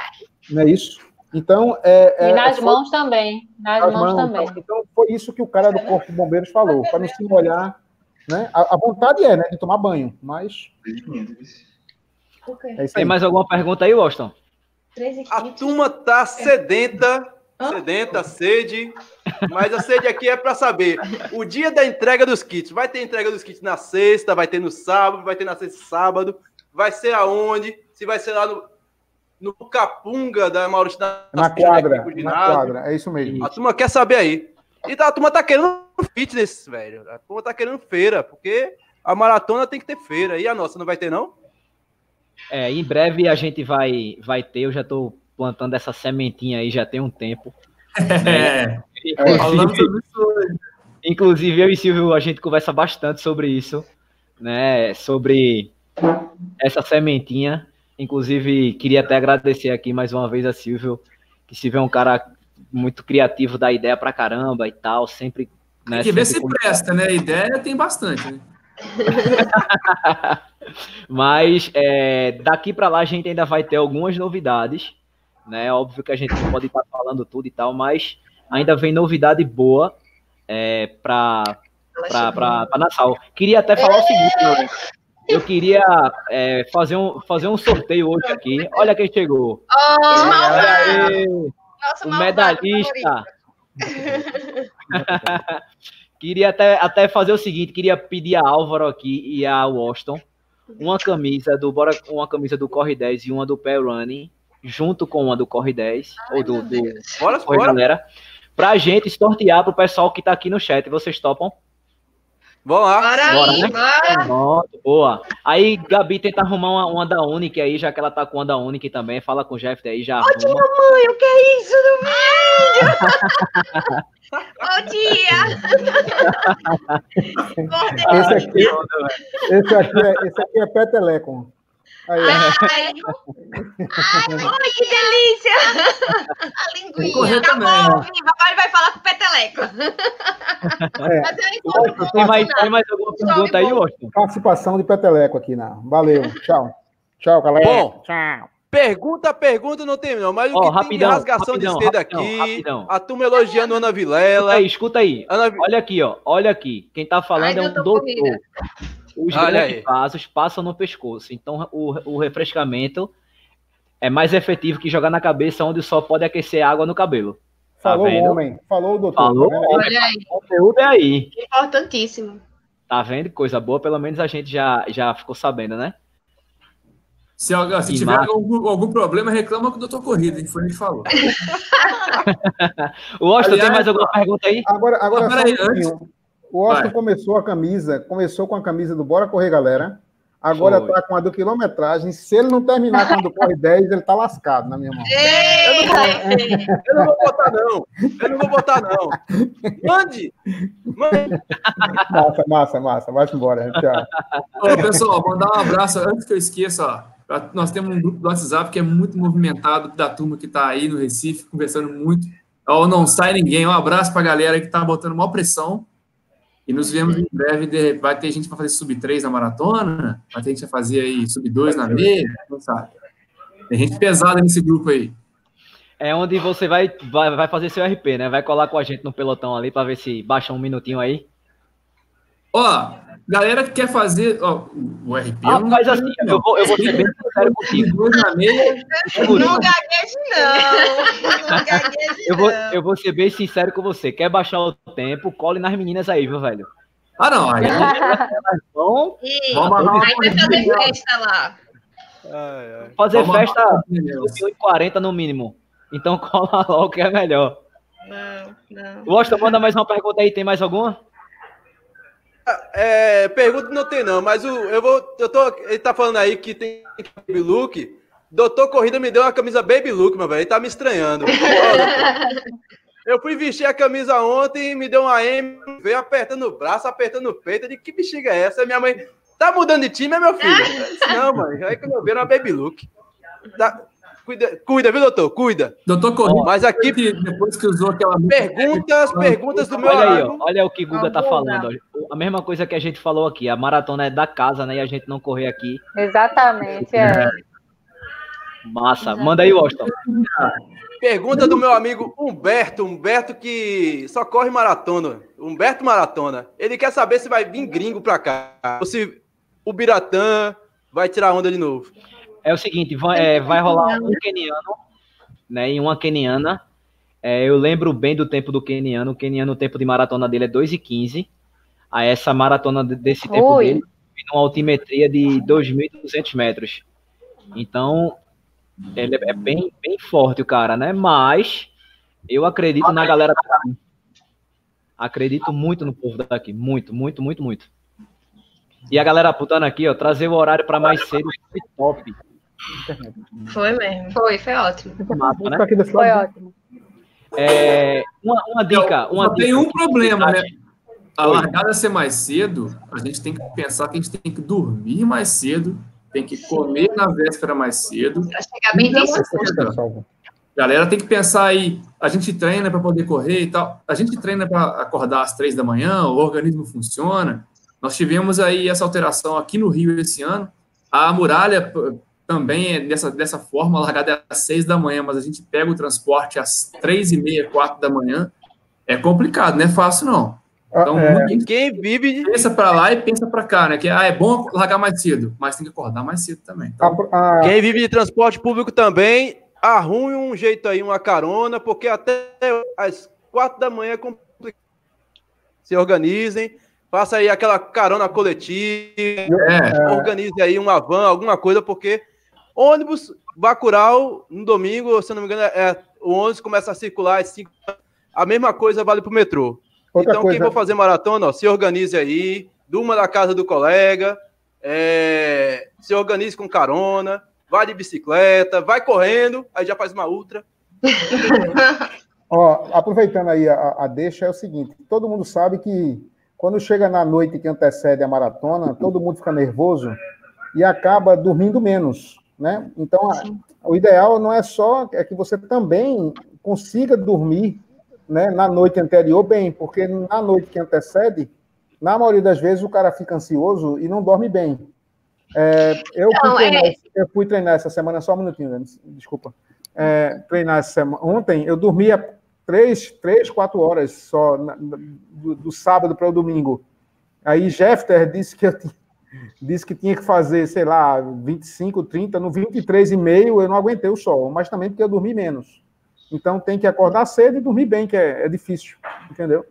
Não é isso? Então, é, é, e nas foi... mãos também. Nas, nas mãos, mãos, também. Então, então, foi isso que o cara do Corpo de Bombeiros falou, para não se molhar. Né? A, a, vontade é, né? De tomar banho, mas. É Tem mais alguma pergunta aí, Washington? A turma tá sedenta Sedenta, sede. Mas a sede aqui é para saber. O dia da entrega dos kits. Vai ter entrega dos kits na sexta, vai ter no sábado, vai ter na sexta sábado. Vai ser aonde? Se vai ser lá no, no Capunga da Maurício da Na quadra, na quadra, é isso mesmo. A turma quer saber aí. E a turma tá querendo fitness, velho. A turma tá querendo feira, porque a maratona tem que ter feira. E a nossa não vai ter, não? É, em breve a gente vai, vai ter, eu já tô plantando essa sementinha aí já tem um tempo. Né? É, falando sobre isso Inclusive, eu e Silvio, a gente conversa bastante sobre isso, né? Sobre essa sementinha. Inclusive, queria até agradecer aqui mais uma vez a Silvio, que Silvio é um cara muito criativo, dá ideia pra caramba e tal, sempre. Né, tem que ver se presta, né? Ideia tem bastante, né? Mas é, daqui para lá a gente ainda vai ter algumas novidades, né? Óbvio que a gente não pode estar falando tudo e tal, mas ainda vem novidade boa é, para Nassau. Queria até falar o seguinte, eu queria é, fazer, um, fazer um sorteio hoje aqui. Olha quem chegou. Oh, Nossa, o medalhista. queria até, até fazer o seguinte, queria pedir a Álvaro aqui e a Washington uma camisa do bora uma camisa do Corre 10 e uma do Pé Running, junto com uma do Corre 10 Ai, ou do, do bora, Corre bora. Galera, pra gente sortear pro pessoal que tá aqui no chat. Vocês topam? Vamos lá. Bora, bora, aí, né? bora. boa. Aí, Gabi tenta arrumar uma, uma da Unique aí, já que ela tá com uma da Unique também. Fala com o Jeff aí, já Ótimo, arruma. mãe, o que é isso no vídeo? Bom dia! esse, aqui, esse, aqui é, esse aqui é. Aí, ai, ai, que delícia! A linguinha. Tá bom, papai vai falar com o Peteleco. É. Tem, mais, tem mais alguma pergunta aí, Washington? Participação de Peteleco aqui, na. Valeu, tchau. Tchau, galera. Bom, tchau. Pergunta, pergunta não tem não, mas o que rapidão, tem de rasgação rapidão, de seda aqui, rapidão. a turma elogiando Ana Vilela. Escuta aí, escuta aí. Ana... Olha aqui, ó, olha aqui. Quem tá falando Ai, é um doutor. Comida. Os grandes vasos passam no pescoço, então o, o refrescamento é mais efetivo que jogar na cabeça onde só pode aquecer água no cabelo. Tá falou o homem, falou o doutor. Falou tá Olha aí. O conteúdo é aí. Importantíssimo. Tá vendo? Coisa boa, pelo menos a gente já, já ficou sabendo, né? Se, se tiver algum, algum, problema, reclama com o doutor Corrida, que foi a gente falou. o Austin, Aliás, tem mais alguma pergunta aí? Agora, agora ah, só um antes. O Austin começou a camisa, começou com a camisa do Bora Correr, galera. Agora foi. tá com a do quilometragem. Se ele não terminar com a do Corre 10, ele tá lascado na minha mão. Eu não, vou, eu não vou botar, não. Eu não vou botar, não. Mande! Mande! Massa, massa, massa. Vai embora. Tchau. Ô, pessoal, mandar um abraço antes que eu esqueça, ó. Nós temos um grupo do WhatsApp que é muito movimentado, da turma que está aí no Recife, conversando muito. Ou não sai ninguém. Um abraço para a galera que está botando maior pressão. E nos vemos em breve. Vai ter gente para fazer sub-3 na maratona, vai ter gente para fazer aí sub-2 na meia, não sabe. Tem gente pesada nesse grupo aí. É onde você vai, vai, vai fazer seu RP, né? Vai colar com a gente no pelotão ali para ver se baixa um minutinho aí. Ó, Galera que quer fazer ó, o RP. Ah, mas assim, eu vou, eu vou ser bem sincero contigo. Não gagueje, não. Não gagueje, eu vou, eu vou ser bem sincero com você. Quer baixar o tempo, cole nas meninas aí, viu, velho? Ah, não. Aí, vão, vamos aí vai fazer festa lá. Ai, ai. Fazer vamos festa 40 no mínimo. Então cola logo que é melhor. Não, não. Gosta, manda mais uma pergunta aí. Tem mais alguma? É, pergunta não tem não, mas o, eu vou, eu tô, ele tá falando aí que tem baby look. Doutor Corrida me deu uma camisa baby look, meu velho, ele tá me estranhando. eu fui vestir a camisa ontem, me deu uma M, veio apertando o braço, apertando o peito, de que bexiga é essa? Minha mãe, tá mudando de time, é meu filho? Disse, não, mãe, aí que eu vi uma baby look. Tá, Cuida, cuida, viu, doutor? Cuida. Doutor Corrida. Mas aqui. Depois que usou aquela. Perguntas, perguntas do meu olha aí, ó, olha o que o Guga tá falando. A mesma coisa que a gente falou aqui. A maratona é da casa, né? E a gente não correr aqui. Exatamente, é. Massa. Manda aí, Washington. Pergunta do meu amigo Humberto. Humberto que só corre maratona. Humberto Maratona. Ele quer saber se vai vir gringo pra cá. Ou se o Biratã vai tirar onda de novo. É o seguinte, vai, é, vai rolar um keniano, né, e uma keniana. É, eu lembro bem do tempo do keniano. O keniano, o tempo de maratona dele é 2 e 15. A essa maratona desse tempo Oi. dele, numa altimetria de 2.200 metros. Então, ele é bem, bem forte o cara, né? Mas eu acredito na galera daqui. Acredito muito no povo daqui. Muito, muito, muito, muito. E a galera putando aqui, ó, trazer o horário para mais cedo foi top. Foi mesmo. Foi, foi ótimo. Mapa, né? Foi ótimo. É, uma, uma dica. Uma Só dica tem um problema, né? A largada ser mais cedo, a gente tem que pensar que a gente tem que dormir mais cedo, tem que comer na véspera mais cedo. Para chegar bem disposto. Galera tem que pensar aí, a gente treina para poder correr e tal, a gente treina para acordar às três da manhã, o organismo funciona. Nós tivemos aí essa alteração aqui no Rio esse ano. A muralha também é dessa, dessa forma, largada é às seis da manhã, mas a gente pega o transporte às três e meia, quatro da manhã. É complicado, não é fácil não. Ah, então, é. quem vive pensa para lá e pensa para cá, né? Que ah, é bom largar mais cedo, mas tem que acordar mais cedo também. Então, a, a... Quem vive de transporte público também arrume um jeito aí, uma carona, porque até às quatro da manhã é complicado. Se organizem, faça aí aquela carona coletiva, é. organize aí uma van, alguma coisa, porque ônibus Bacurau, no domingo, se não me engano, é, o ônibus começa a circular às cinco. A mesma coisa vale para o metrô. Outra então, coisa... quem for fazer maratona, ó, se organize aí, durma na casa do colega, é, se organize com carona, vai de bicicleta, vai correndo, aí já faz uma ultra. Ó, aproveitando aí a, a, deixa, é o seguinte: todo mundo sabe que quando chega na noite que antecede a maratona, todo mundo fica nervoso e acaba dormindo menos, né? Então, a, o ideal não é só é que você também consiga dormir, né, na noite anterior bem, porque na noite que antecede, na maioria das vezes o cara fica ansioso e não dorme bem. É, eu, fui treinar, é... eu, fui treinar, essa semana, só um minutinho, desculpa. É, treinar essa semana. Ontem eu dormia três, três quatro horas só na, do, do, sábado para o domingo. Aí Jeffter disse que eu disse que tinha que fazer, sei lá, 25, 30, no 23 e meio eu não aguentei o sol, mas também porque eu dormi menos. Então tem que acordar cedo e dormir bem, que é, é difícil, entendeu?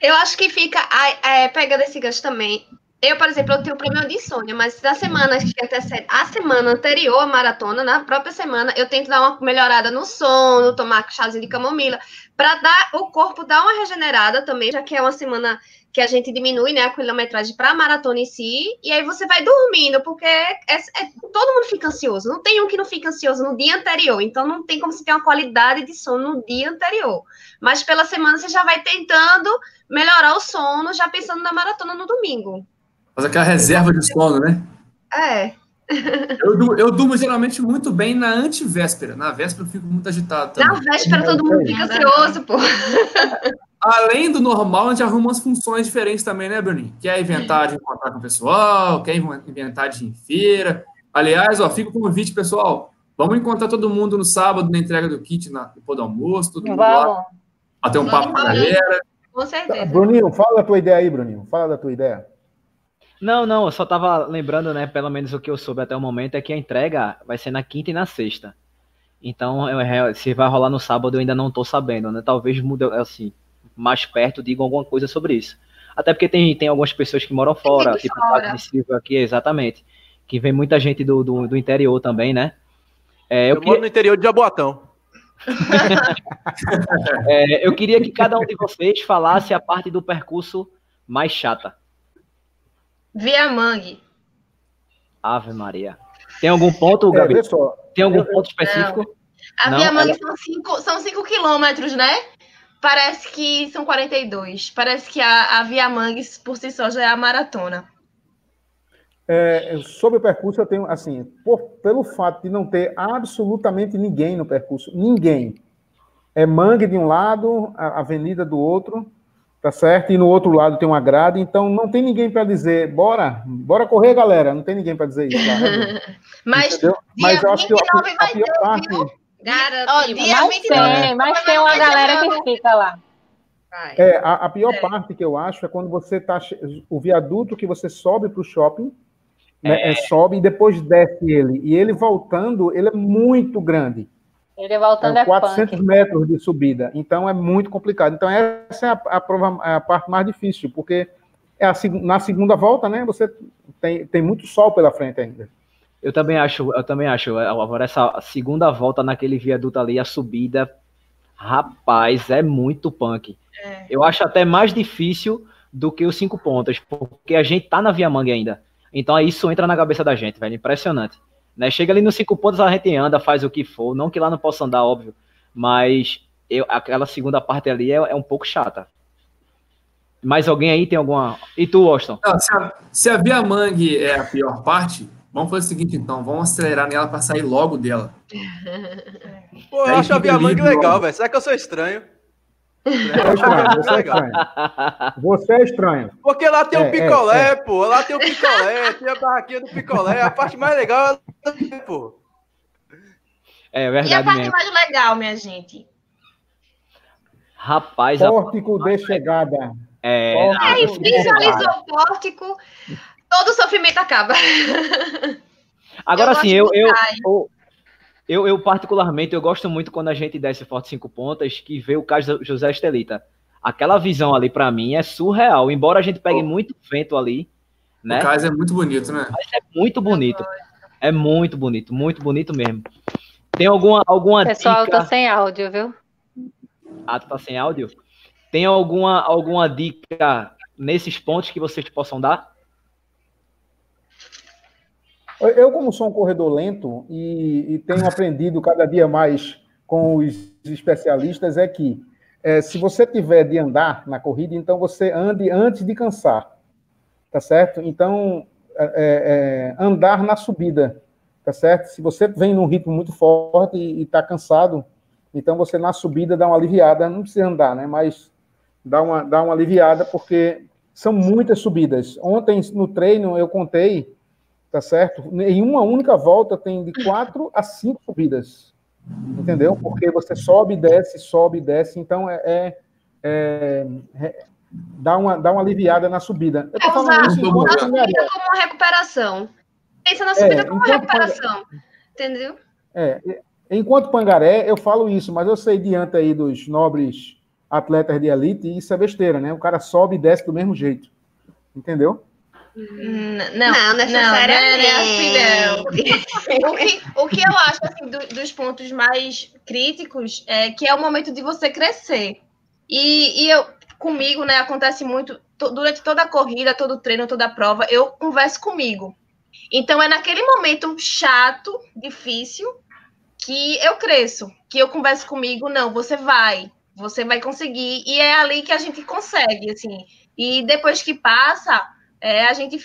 Eu acho que fica, é, pegando esse gancho também, eu, por exemplo, eu tenho problema de insônia, mas da semana que antecede, a semana anterior à maratona, na própria semana, eu tento dar uma melhorada no sono, tomar chazinho de camomila, para dar o corpo dar uma regenerada também, já que é uma semana que a gente diminui né, a quilometragem para a maratona em si, e aí você vai dormindo, porque é, é, todo mundo fica ansioso. Não tem um que não fica ansioso no dia anterior, então não tem como você ter uma qualidade de sono no dia anterior. Mas pela semana você já vai tentando melhorar o sono, já pensando na maratona no domingo. Faz aquela reserva de sono, né? É. Eu, eu durmo geralmente muito bem na antivéspera. Na véspera eu fico muito agitado também. Na véspera todo mundo fica ansioso, pô. Além do normal, a gente arruma umas funções diferentes também, né, Bruninho? Quer inventar de encontrar com o pessoal, quer inventar de ir em feira. Aliás, ó, fica o convite, pessoal. Vamos encontrar todo mundo no sábado na entrega do kit na, no do almoço, todo mundo Vamos. lá. Até um papo com a galera. Com certeza. Bruninho, fala da tua ideia aí, Bruninho. Fala da tua ideia. Não, não, eu só tava lembrando, né? Pelo menos o que eu soube até o momento é que a entrega vai ser na quinta e na sexta. Então, eu, se vai rolar no sábado, eu ainda não tô sabendo, né? Talvez mude, assim, mais perto, digam alguma coisa sobre isso. Até porque tem, tem algumas pessoas que moram fora, tipo o de Silva aqui, exatamente. Que vem muita gente do, do, do interior também, né? É, eu, eu moro no interior de Jaboatão. é, eu queria que cada um de vocês falasse a parte do percurso mais chata. Via Mangue. Ave Maria. Tem algum ponto, é, Gabi? É, Tem algum ponto específico? Não. A Não, Via Mangue ela... são 5 são cinco quilômetros, né? Parece que são 42. Parece que a, a Via Mangue, por si só, já é a maratona. É, sobre o percurso, eu tenho, assim, por, pelo fato de não ter absolutamente ninguém no percurso, ninguém. É mangue de um lado, a avenida do outro, tá certo? E no outro lado tem uma grade, então não tem ninguém para dizer, bora, bora correr, galera. Não tem ninguém para dizer isso. mas, mas eu acho que a, a pior parte. Mas tem, mas tem uma galera que fica lá. É, a, a pior é. parte que eu acho é quando você tá. O viaduto que você sobe para o shopping, né, é. Né, sobe e depois desce ele. E ele voltando, ele é muito grande. Ele voltando é, 400 é metros de subida, então é muito complicado. Então essa é a, a, prova, a parte mais difícil, porque é a, na segunda volta, né, você tem, tem muito sol pela frente ainda. Eu também acho, eu também acho. Agora essa segunda volta naquele viaduto ali, a subida, rapaz, é muito punk. É. Eu acho até mais difícil do que os cinco pontos, porque a gente tá na Via Mangue ainda. Então isso entra na cabeça da gente, velho, impressionante. Né? Chega ali nos cinco pontos, a gente anda, faz o que for. Não que lá não possa andar, óbvio. Mas eu, aquela segunda parte ali é, é um pouco chata. Mais alguém aí tem alguma. E tu, Austin? Não, se, a, se a Via Mangue é a pior parte, vamos fazer o seguinte então, vamos acelerar nela para sair logo dela. Pô, eu acho a Via Mangue legal, velho. Será que eu sou estranho? É estranho, você é estranho. Você é estranho. Porque lá tem o um é, picolé, é, é. pô. Lá tem o um picolé, tem a barraquinha do picolé. A parte mais legal é pô. É verdade. E a parte mesmo. mais legal, minha gente? Rapaz, pórtico a... de chegada. É, é visualizou o pórtico, todo o sofrimento acaba. Agora sim, eu, eu, eu, eu, eu, particularmente, eu gosto muito quando a gente desce Forte Cinco Pontas, que vê o caso José Estelita. Aquela visão ali, para mim, é surreal. Embora a gente pegue oh. muito vento ali, né? O caso é muito bonito, né? Mas é muito bonito. É muito bonito, muito bonito mesmo. Tem alguma, alguma Pessoal, dica... eu tô sem áudio, viu? Ah, tu tá sem áudio? Tem alguma, alguma dica nesses pontos que vocês possam dar? Eu, como sou um corredor lento e, e tenho aprendido cada dia mais com os especialistas, é que é, se você tiver de andar na corrida, então você ande antes de cansar, tá certo? Então, é, é, andar na subida, tá certo? Se você vem num ritmo muito forte e está cansado, então você na subida dá uma aliviada, não precisa andar, né? Mas dá uma, dá uma aliviada, porque são muitas subidas. Ontem no treino eu contei tá certo? Em uma única volta tem de quatro a cinco subidas, entendeu? Porque você sobe, desce, sobe, desce, então é, é, é, é dá, uma, dá uma aliviada na subida. Eu tô falando isso como uma recuperação. Pensa na subida é, como uma recuperação, entendeu? É, enquanto Pangaré, eu falo isso, mas eu sei diante aí dos nobres atletas de elite, isso é besteira, né? O cara sobe e desce do mesmo jeito, entendeu? Não, não necessariamente. Não, assim, não. o, que, o que eu acho assim, do, dos pontos mais críticos é que é o momento de você crescer. E, e eu, comigo, né, acontece muito durante toda a corrida, todo o treino, toda a prova, eu converso comigo. Então é naquele momento chato, difícil, que eu cresço, que eu converso comigo, não, você vai, você vai conseguir, e é ali que a gente consegue, assim. E depois que passa, é, a gente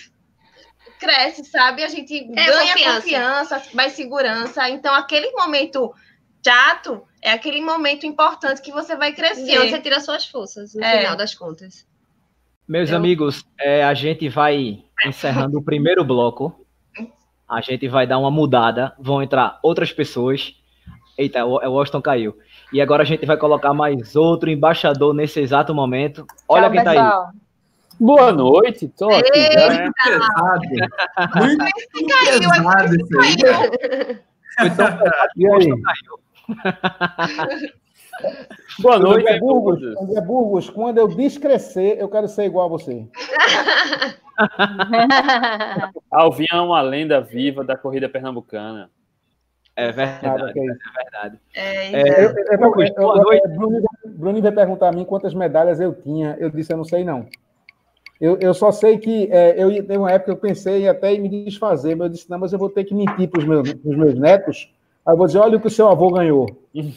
cresce, sabe? A gente é, ganha confiança. confiança, mais segurança. Então, aquele momento chato é aquele momento importante que você vai crescer. E onde você tira suas forças, no é. final das contas. Meus Eu... amigos, é, a gente vai encerrando o primeiro bloco. A gente vai dar uma mudada. Vão entrar outras pessoas. Eita, o Washington caiu. E agora a gente vai colocar mais outro embaixador nesse exato momento. Olha Tchau, quem pessoal. tá aí. Boa noite, tô aqui. Eita. Pesado. Muito pesado isso aí. E aí? Boa noite, André Burgos. André Burgos, quando eu descrescer, eu quero ser igual a você. Alvinho é uma lenda viva da corrida pernambucana. É verdade, é verdade. É, é, eu, eu, Bruno, Bruno vai perguntar a mim quantas medalhas eu tinha. Eu disse, eu não sei não. Eu, eu só sei que é, eu tem uma época que eu pensei até em me desfazer, mas eu disse, não, mas eu vou ter que mentir para os meus, meus netos. Aí eu vou dizer, olha o que o seu avô ganhou.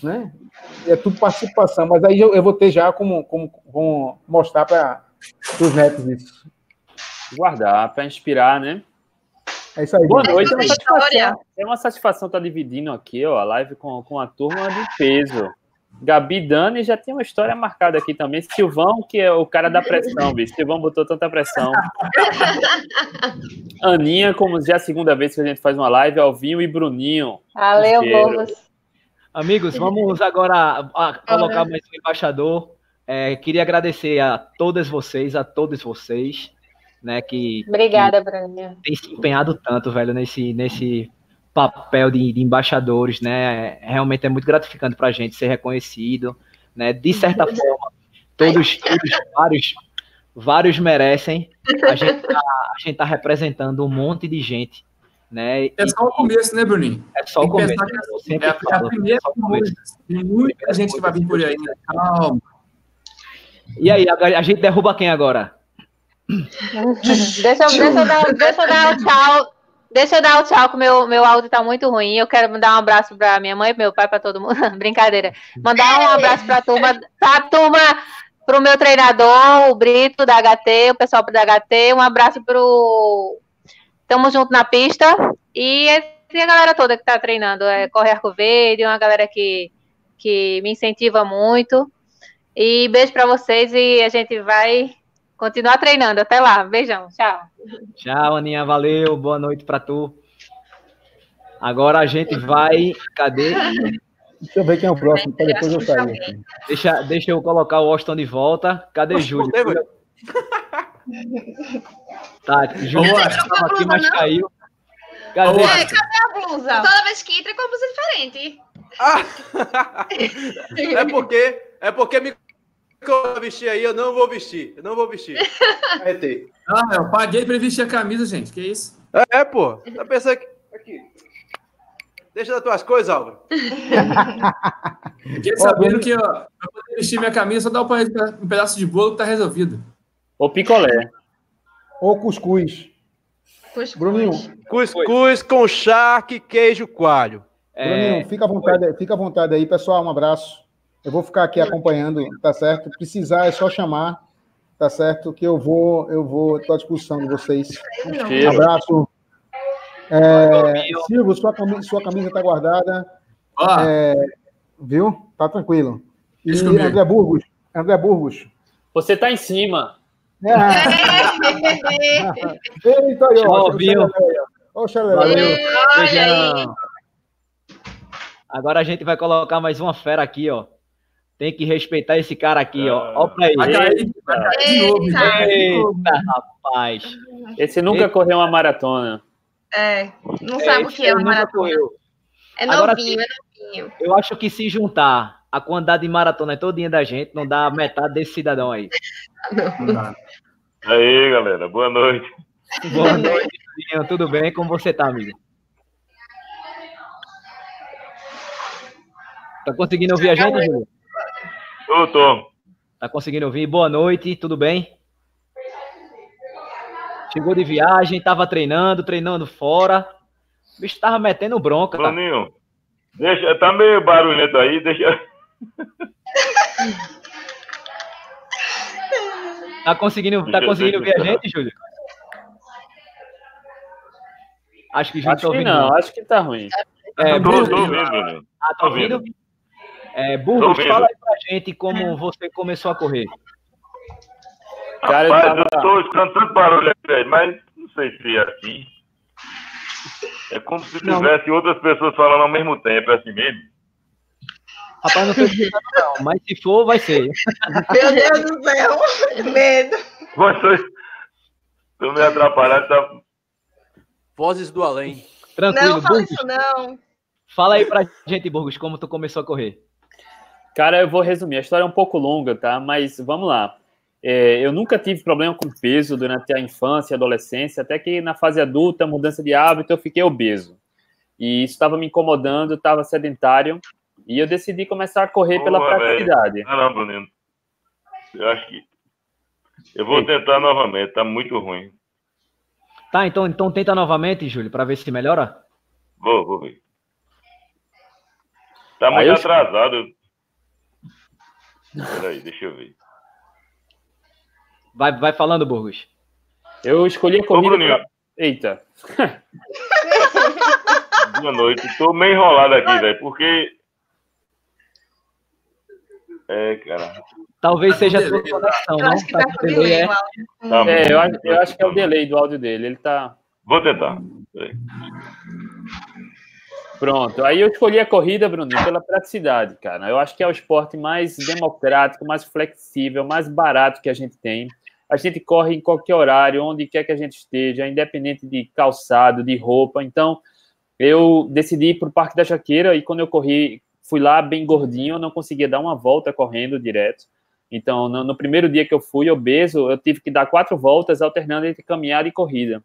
Né? É tudo participação, mas aí eu, eu vou ter já como, como, como mostrar para os netos isso. Guardar, para inspirar, né? É isso aí. Boa noite. É uma, satisfação, é uma satisfação estar dividindo aqui ó, a live com, com a turma de peso. Gabi Dani já tem uma história marcada aqui também. Silvão, que é o cara da pressão, bicho. Silvão botou tanta pressão. Aninha, como já é a segunda vez que a gente faz uma live, Alvinho e Bruninho. Valeu, povos. Amigos, vamos agora colocar mais um embaixador. É, queria agradecer a todas vocês, a todos vocês, né, que, Obrigada, Bruninho. Tem se empenhado tanto, velho, nesse, nesse papel de, de, embaixadores, né? Realmente é muito gratificante para a gente ser reconhecido, né? De certa uhum. forma, todos, todos vários, vários merecem. A gente está tá representando um monte de gente, né? É só o começo, né, Bruninho? É só o começo. É, é, a primeira é começo. Tem muita gente que vai vir por aí, né? Calma. E aí, a, a gente derruba quem agora? deixa, deixa, eu dar, deixa eu dar o tchau Deixa eu dar o tchau, que meu, meu áudio tá muito ruim. Eu quero mandar um abraço pra minha mãe, meu pai, pra todo mundo. Brincadeira. Mandar um abraço pra turma, pra turma pro meu treinador, o Brito da HT, o pessoal da HT, um abraço pro Tamo junto na pista e a galera toda que tá treinando, é Corre Arco Verde, uma galera que, que me incentiva muito. E beijo para vocês e a gente vai continuar treinando. Até lá. Beijão. Tchau. Tchau, Aninha. Valeu. Boa noite para tu. Agora a gente vai. Cadê? Deixa eu ver quem é o próximo, depois eu sair. Deixa, deixa eu colocar o Austin de volta. Cadê Júlio? Tá, Júlio estava aqui, mas caiu. Cadê? É, cadê a blusa? Toda vez que entra é com a blusa diferente. Ah! é porque, é porque me eu vestir aí, eu não vou vestir. Eu não vou vestir. Arretei. Ah, eu paguei pra vestir a camisa, gente. Que isso? É, é pô. Tá pensando que. Aqui. Deixa das tuas coisas, Álvaro. Fiquei sabendo que, ó, pra poder vestir minha camisa, só dá um pedaço de bolo que tá resolvido. Ou picolé. Ou cuscuz. Cuscuz. Bruninho. Cuscuz com charque, queijo, coalho. É... Bruninho, fica à, vontade, fica à vontade aí, pessoal. Um abraço. Eu vou ficar aqui acompanhando, tá certo? Precisar é só chamar, tá certo? Que eu vou, eu vou, estou à disposição de vocês. Um abraço. É, Silvio, sua camisa, sua camisa tá guardada. Ah. É, viu? Tá tranquilo. E André Burgos, André Burgos. Você tá em cima. Eita, aí, ó. Viu? Valeu. Beijão. Agora a gente vai colocar mais uma fera aqui, ó. Tem que respeitar esse cara aqui, ó. Ó pra ele. De novo. Eita, rapaz. Esse nunca Eita. correu uma maratona. É, não sabe o que é uma maratona. Correu. É novinho, Agora, é novinho. Eu acho que se juntar a quantidade de maratona todinha da gente, não dá metade desse cidadão aí. Não. Aí, galera, boa noite. Boa noite, tudo bem? Como você tá, amigo? Tá conseguindo ouvir a gente, Júlio? Tô, tô. Tá conseguindo ouvir? Boa noite, tudo bem? Chegou de viagem, tava treinando, treinando fora. O bicho tava metendo bronca. Bruninho, tá? deixa, tá meio barulhento aí, deixa. Tá conseguindo, tá conseguindo ver a gente, Júlio? Acho que, acho tá que não, acho que tá ruim. É, tô, tô ouvindo, Ah, tá ouvindo? É, Burgos, fala aí pra gente como você começou a correr. Cara, Rapaz, eu, tava... eu tô escutando tanto barulho aqui, mas não sei se é assim. É como se tivesse não. outras pessoas falando ao mesmo tempo, é assim mesmo. Rapaz, não tô dizendo não, mas se for, vai ser. Meu Deus do céu, medo. Vocês estão me atrapalhando. Tá... Vozes do além. Tranquilo, não, fala Burgos. isso não. Fala aí pra gente, Burgos, como tu começou a correr. Cara, eu vou resumir. A história é um pouco longa, tá? Mas vamos lá. É, eu nunca tive problema com peso durante a infância e adolescência, até que na fase adulta, mudança de hábito, eu fiquei obeso. E isso estava me incomodando, estava sedentário. E eu decidi começar a correr pela praticidade. Ah, não, Bruno. Eu acho que. Eu vou tentar novamente, tá muito ruim. Tá, então, então tenta novamente, Júlio, para ver se melhora. Vou, vou ver. Tá muito eu... atrasado. Peraí, deixa eu ver. Vai, vai falando, Burgos. Eu escolhi a corrida. Ô, pra... Eita. Boa noite. Tô meio enrolado aqui, velho, porque é, cara. Talvez seja a tua conexão, não? Acho que tá com delay, é? Tá é, eu, acho, eu acho que é o delay do áudio dele. Ele tá. Vou tentar. Pronto. Aí eu escolhi a corrida, Bruninho, pela praticidade, cara. Eu acho que é o esporte mais democrático, mais flexível, mais barato que a gente tem. A gente corre em qualquer horário, onde quer que a gente esteja, independente de calçado, de roupa. Então, eu decidi ir para o Parque da Jaqueira e quando eu corri, fui lá bem gordinho, eu não conseguia dar uma volta correndo direto. Então, no, no, primeiro dia que eu fui obeso, eu tive que dar quatro voltas alternando entre caminhada e corrida.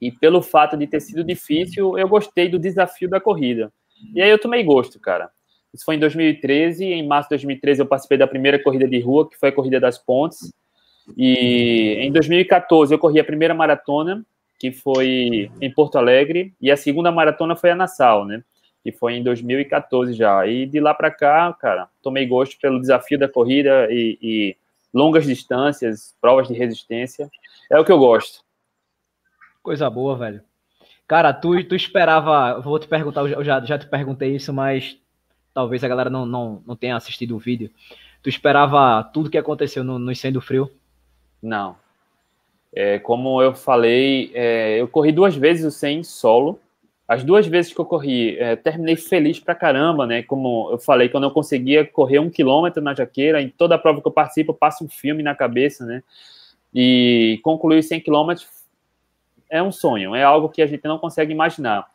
E pelo fato de ter sido difícil, eu gostei do desafio da corrida. E aí eu tomei gosto, cara. Isso foi em 2013. Em março de 2013 eu participei da primeira corrida de rua, que foi a Corrida das Pontes. E em 2014 eu corri a primeira maratona, que foi em Porto Alegre, e a segunda maratona foi a Nassau, né? que foi em 2014 já. E de lá para cá, cara, tomei gosto pelo desafio da corrida e, e, longas distâncias, provas de resistência. É o que eu gosto. Coisa boa, velho. Cara, tu, tu esperava. Vou te perguntar, eu já, já te perguntei isso, mas talvez a galera não, não, não tenha assistido o vídeo. Tu esperava tudo que aconteceu no, no Incêndio Frio? Não. É, como eu falei, é, eu corri duas vezes o 100 solo. As duas vezes que eu corri, é, terminei feliz pra caramba, né? Como eu falei, quando eu conseguia correr um quilômetro na jaqueira, em toda a prova que eu participo, eu passo um filme na cabeça, né? E concluir os 100 quilômetros é um sonho, é algo que a gente não consegue imaginar.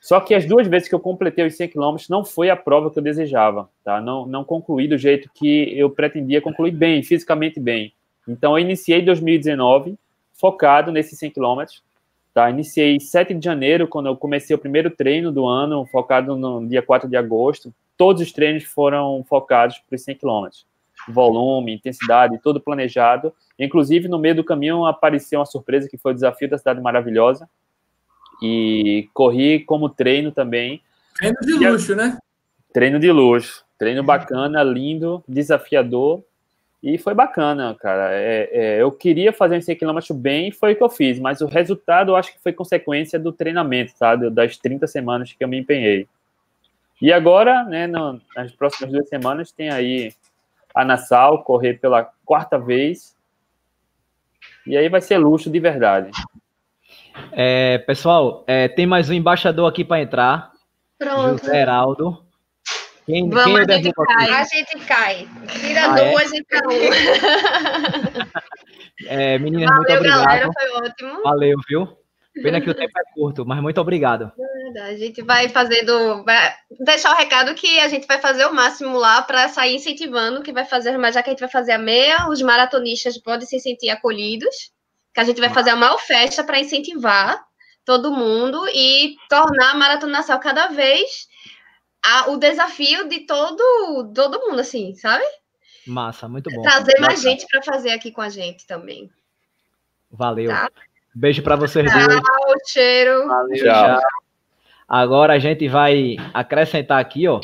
Só que as duas vezes que eu completei os 100 quilômetros não foi a prova que eu desejava, tá? Não, não concluí do jeito que eu pretendia concluir bem, fisicamente bem. Então, eu iniciei 2019 focado nesses 100 quilômetros, tá? Iniciei 7 de janeiro, quando eu comecei o primeiro treino do ano, focado no dia 4 de agosto. Todos os treinos foram focados para os 100 quilômetros. Volume, intensidade, tudo planejado. Inclusive, no meio do caminho apareceu uma surpresa que foi o desafio da Cidade Maravilhosa. E corri como treino também. Treino de luxo, né? Treino de luxo. Treino bacana, lindo, desafiador. E foi bacana, cara. É, é, eu queria fazer um 100 km bem e foi o que eu fiz, mas o resultado eu acho que foi consequência do treinamento, tá? Das 30 semanas que eu me empenhei. E agora, né, no, nas próximas duas semanas, tem aí a Nassau correr pela quarta vez e aí vai ser luxo de verdade. É, pessoal, é, tem mais um embaixador aqui para entrar. Pronto. José Heraldo. Quem, Vamos, quem a, gente cai. a gente cai. Tira ah, duas é? e fica um. é, meninas, Valeu, muito obrigado. Galera, foi ótimo. Valeu, viu? Pena que o tempo é curto, mas muito obrigado. A gente vai fazendo. Vai deixar o recado que a gente vai fazer o máximo lá para sair incentivando, que vai fazer, mas já que a gente vai fazer a meia, os maratonistas podem se sentir acolhidos, que a gente vai fazer a maior festa para incentivar todo mundo e tornar a Maratona Nacional cada vez a, o desafio de todo, todo mundo, assim, sabe? Massa, muito bom. Trazer mais gente para fazer aqui com a gente também. Valeu. Tá? Beijo para vocês dois. Tchau, cheiro. Valeu, tchau. Agora a gente vai acrescentar aqui, ó.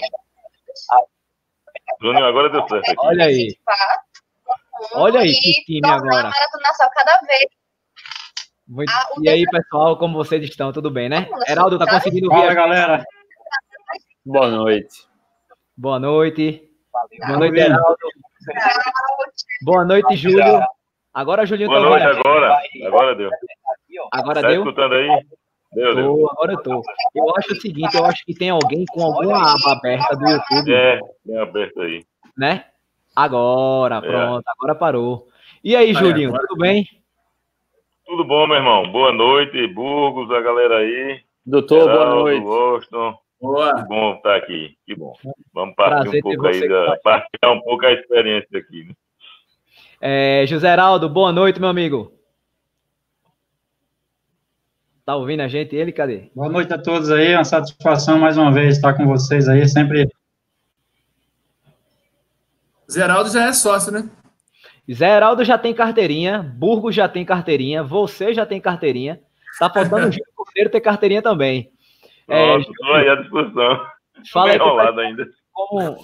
Júnior, agora deu certo. Aqui. Olha aí. Olha aí que time agora. cada vez. Muito... Ah, e aí, pessoal, como vocês estão? Tudo bem, né? Heraldo, tá conseguindo ver? Fala, galera. Boa noite. Boa noite. Valeu. Boa noite, Heraldo. Boa noite, Júlio. Agora, Julinho, Boa tá noite, agora. Agora deu. Agora tá deu? escutando aí? Deu, tô, agora eu tô. Eu acho o seguinte, eu acho que tem alguém com alguma aba aberta do YouTube. É, tem aberto aí. Né? Agora, é. pronto, é. agora parou. E aí, Julinho, agora... tudo bem? Tudo bom, meu irmão. Boa noite, Burgos, a galera aí. Doutor, Geraldo, boa noite. Boston. Boa. Que bom estar aqui. Que bom. Vamos partir Prazer um pouco aí, da, partilhar um pouco a experiência aqui. Né? É, José Heraldo, boa noite, meu amigo. Tá ouvindo a gente? Ele, cadê? Boa noite a todos aí, uma satisfação mais uma vez estar com vocês aí, sempre. Zé Heraldo já é sócio, né? Zé Heraldo já tem carteirinha, Burgo já tem carteirinha, você já tem carteirinha. Tá faltando o Gil Cordeiro ter carteirinha também. É, Nossa, é, aí a discussão. Fala aí, pessoal, ainda. Como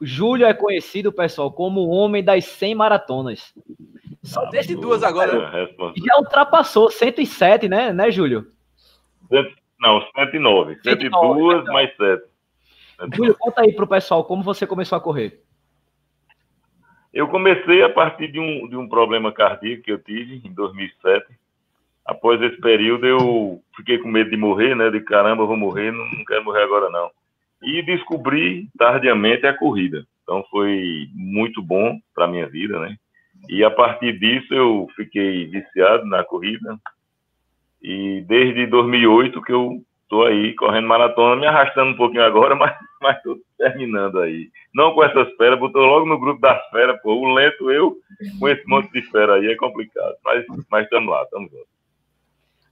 Júlio é conhecido, pessoal, como o homem das 100 maratonas. Só ah, desde duas agora. É, já ultrapassou 107, né, né, Júlio? Não, 109. 102 então. mais 7. Júlio, conta aí pro pessoal como você começou a correr. Eu comecei a partir de um, de um problema cardíaco que eu tive em 2007 após esse período eu fiquei com medo de morrer, né? De caramba, vou morrer, não, não quero morrer agora não. E descobri tardiamente a corrida. Então foi muito bom para minha vida, né? E a partir disso eu fiquei viciado na corrida. E desde 2008 que eu tô aí correndo maratona, me arrastando um pouquinho agora, mas mas tô terminando aí. Não com essas feras, botou logo no grupo das feras, pô. O lento eu com esse monte de fera aí é complicado. Mas mas estamos lá, estamos lá.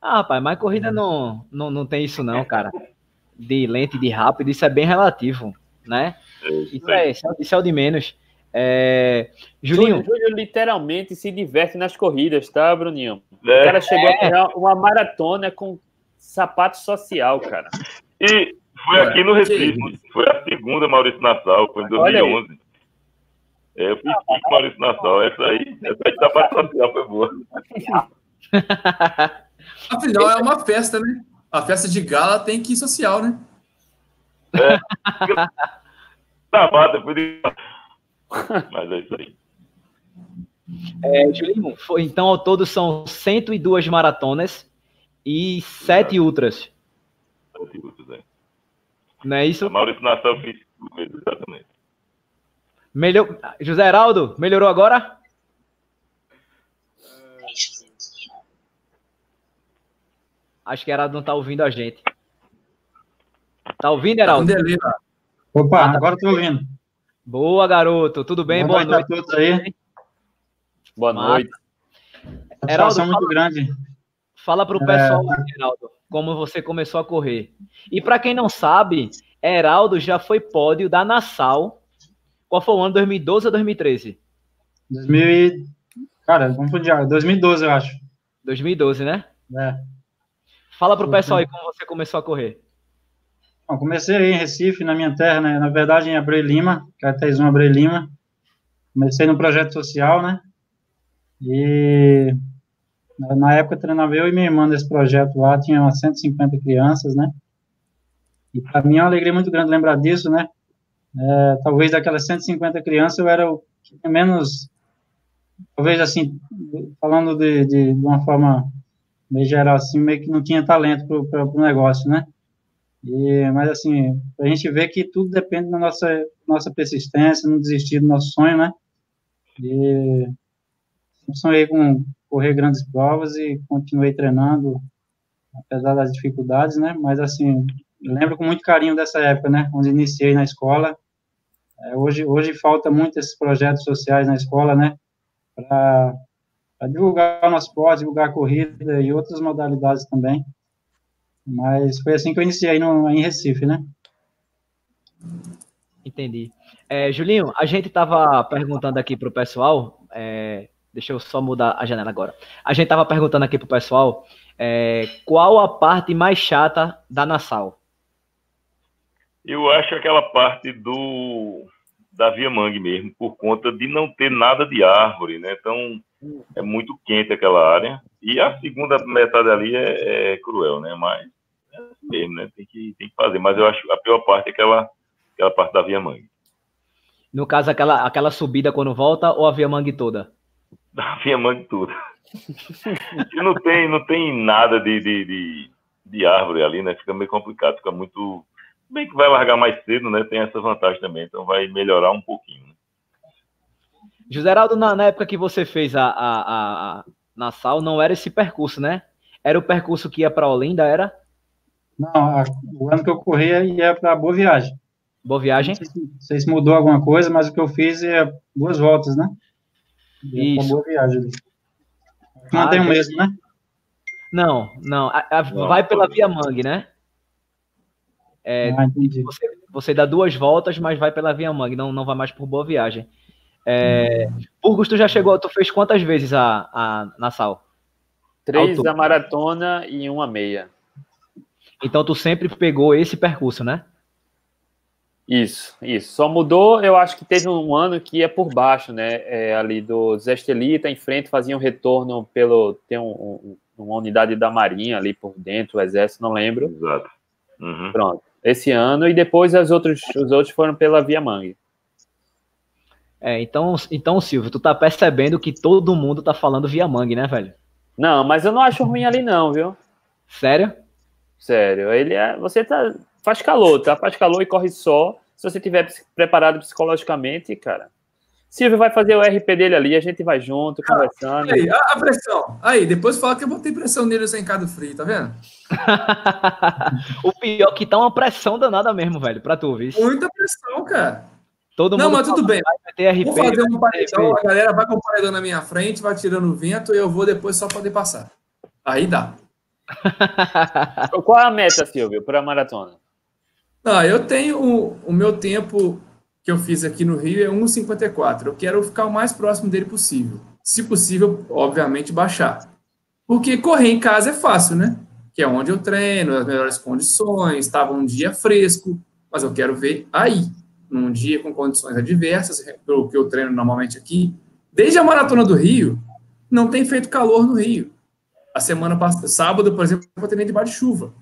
Ah, rapaz, mas corrida não, não, não tem isso não, cara. De lente, de rápido, isso é bem relativo, né? Isso é, isso é o de menos. É... Juninho. Júlio, literalmente se diverte nas corridas, tá, Bruninho? É. O cara chegou é. a uma maratona com sapato social, cara. E foi aqui no Recife. Foi a segunda Maurício Nassau, foi em 2011. É, eu fiz com Maurício Nassau. Essa aí, essa aí da parte social foi boa. Afinal, é uma festa, né? A festa de gala tem que ir social, né? É. Tá, foi Mas é isso aí. É, Julinho, foi, então ao todo são 102 maratonas e 7 ultras. 7 ultras, é. Não é isso? A Maurício Nassau fez exatamente. Melhor... José Heraldo, melhorou agora? Acho que Heraldo não está ouvindo a gente. Tá ouvindo, Heraldo? Opa, ah, tá agora estou ouvindo. Boa, garoto. Tudo bem? Boa, Boa noite. a todos aí. Boa noite. Heraldo, muito fala, grande. Fala para o pessoal, é... Heraldo, como você começou a correr. E para quem não sabe, Heraldo já foi pódio da Nassau. Qual foi o ano? 2012 ou 2013? 2000 Cara, vamos pro 2012, eu acho. 2012, né? É. Fala pro pessoal aí como você começou a correr. Bom, comecei em Recife, na minha terra, né? Na verdade, em Abreu Lima, Caetésio Abreu Lima. Comecei no projeto social, né? E na época treinava eu e minha irmã nesse projeto lá, tinha umas 150 crianças, né? E para mim é uma alegria muito grande lembrar disso, né? É, talvez daquelas 150 crianças eu era o menos, talvez assim, falando de, de, de uma forma meio geral, assim, meio que não tinha talento para o negócio, né? E, mas, assim, a gente vê que tudo depende da nossa, nossa persistência, não desistir do nosso sonho, né? E sonhei com correr grandes provas e continuei treinando, apesar das dificuldades, né? Mas, assim, lembro com muito carinho dessa época, né? Onde iniciei na escola. É, hoje, hoje falta muito esses projetos sociais na escola, né? Para divulgar o nosso esporte, divulgar a corrida e outras modalidades também. Mas foi assim que eu iniciei no, em Recife, né? Entendi. É, Julinho, a gente estava perguntando aqui para o pessoal, é, deixa eu só mudar a janela agora. A gente estava perguntando aqui para o pessoal é, qual a parte mais chata da Nassau? Eu acho aquela parte do da Via Mangue mesmo, por conta de não ter nada de árvore, né? Então, é muito quente aquela área. E a segunda metade ali é, é cruel, né? Mas é assim mesmo, né? Tem que, tem que fazer. Mas eu acho a pior parte é aquela, aquela parte da Via Mangue. No caso, aquela, aquela subida quando volta ou a Via Mangue toda? A Via Mangue toda. não tem, não tem nada de, de, de, de árvore ali, né? Fica meio complicado, fica muito Bem que vai largar mais cedo, né? Tem essa vantagem também, então vai melhorar um pouquinho. Né? José Heraldo, na, na, época que você fez a, a, a, a Nassau, não era esse percurso, né? Era o percurso que ia para Olinda, era? Não, a, o ano que eu corria ia para Boa Viagem. Boa Viagem? Não sei, se, não sei, se, mudou alguma coisa, mas o que eu fiz é duas voltas, né? Ia Isso. Boa Viagem. Mantém ah, o mesmo, né? Não, não. vai pela Via Mangue, né? É, ah, você, você, dá duas voltas, mas vai pela Via Mangue, não, não vai mais por Boa Viagem. É, Burgos, tu já chegou, tu fez quantas vezes a, a Nassau? Três da maratona e uma meia. Então tu sempre pegou esse percurso, né? Isso, isso. Só mudou, eu acho que teve um ano que ia por baixo, né? É, ali do Zestelita em frente, fazia um retorno pelo. Tem um, um, uma unidade da Marinha ali por dentro, o Exército, não lembro. Exato. Uhum. Pronto esse ano, e depois as outros, os outros foram pela Via Mangue. É, então, então, Silvio, tu tá percebendo que todo mundo tá falando Via Mangue, né, velho? Não, mas eu não acho ruim ali não, viu? Sério? Sério, ele é, você tá, faz calor, tá? Faz calor e corre só, se você tiver preparado psicologicamente, cara. Silvio vai fazer o RP dele ali, a gente vai junto, ah, conversando. Aí, a, pressão. Aí, depois fala que eu botei pressão nele sem cado frio, tá vendo? o pior que tá uma pressão danada mesmo, velho, pra tu, viu? Muita pressão, cara. Todo não, mas tudo bem. Vai ter RP, vou fazer um paredão, a galera vai com o paredão na minha frente, vai tirando o vento e eu vou depois só poder passar. Aí dá. Qual é a meta, Silvio, para a maratona? Não, eu tenho o, o meu tempo que eu fiz aqui no Rio é 1,54. Eu quero ficar o mais próximo dele possível. Se possível, obviamente, baixar. Porque correr em casa é fácil, né? Que é onde eu treino, as melhores condições, estava um dia fresco, mas eu quero ver aí. num dia com condições adversas, pelo que eu treino normalmente aqui, desde a Maratona do Rio, não tem feito calor no Rio. A semana passada, sábado, por exemplo, eu treinei debaixo de chuva.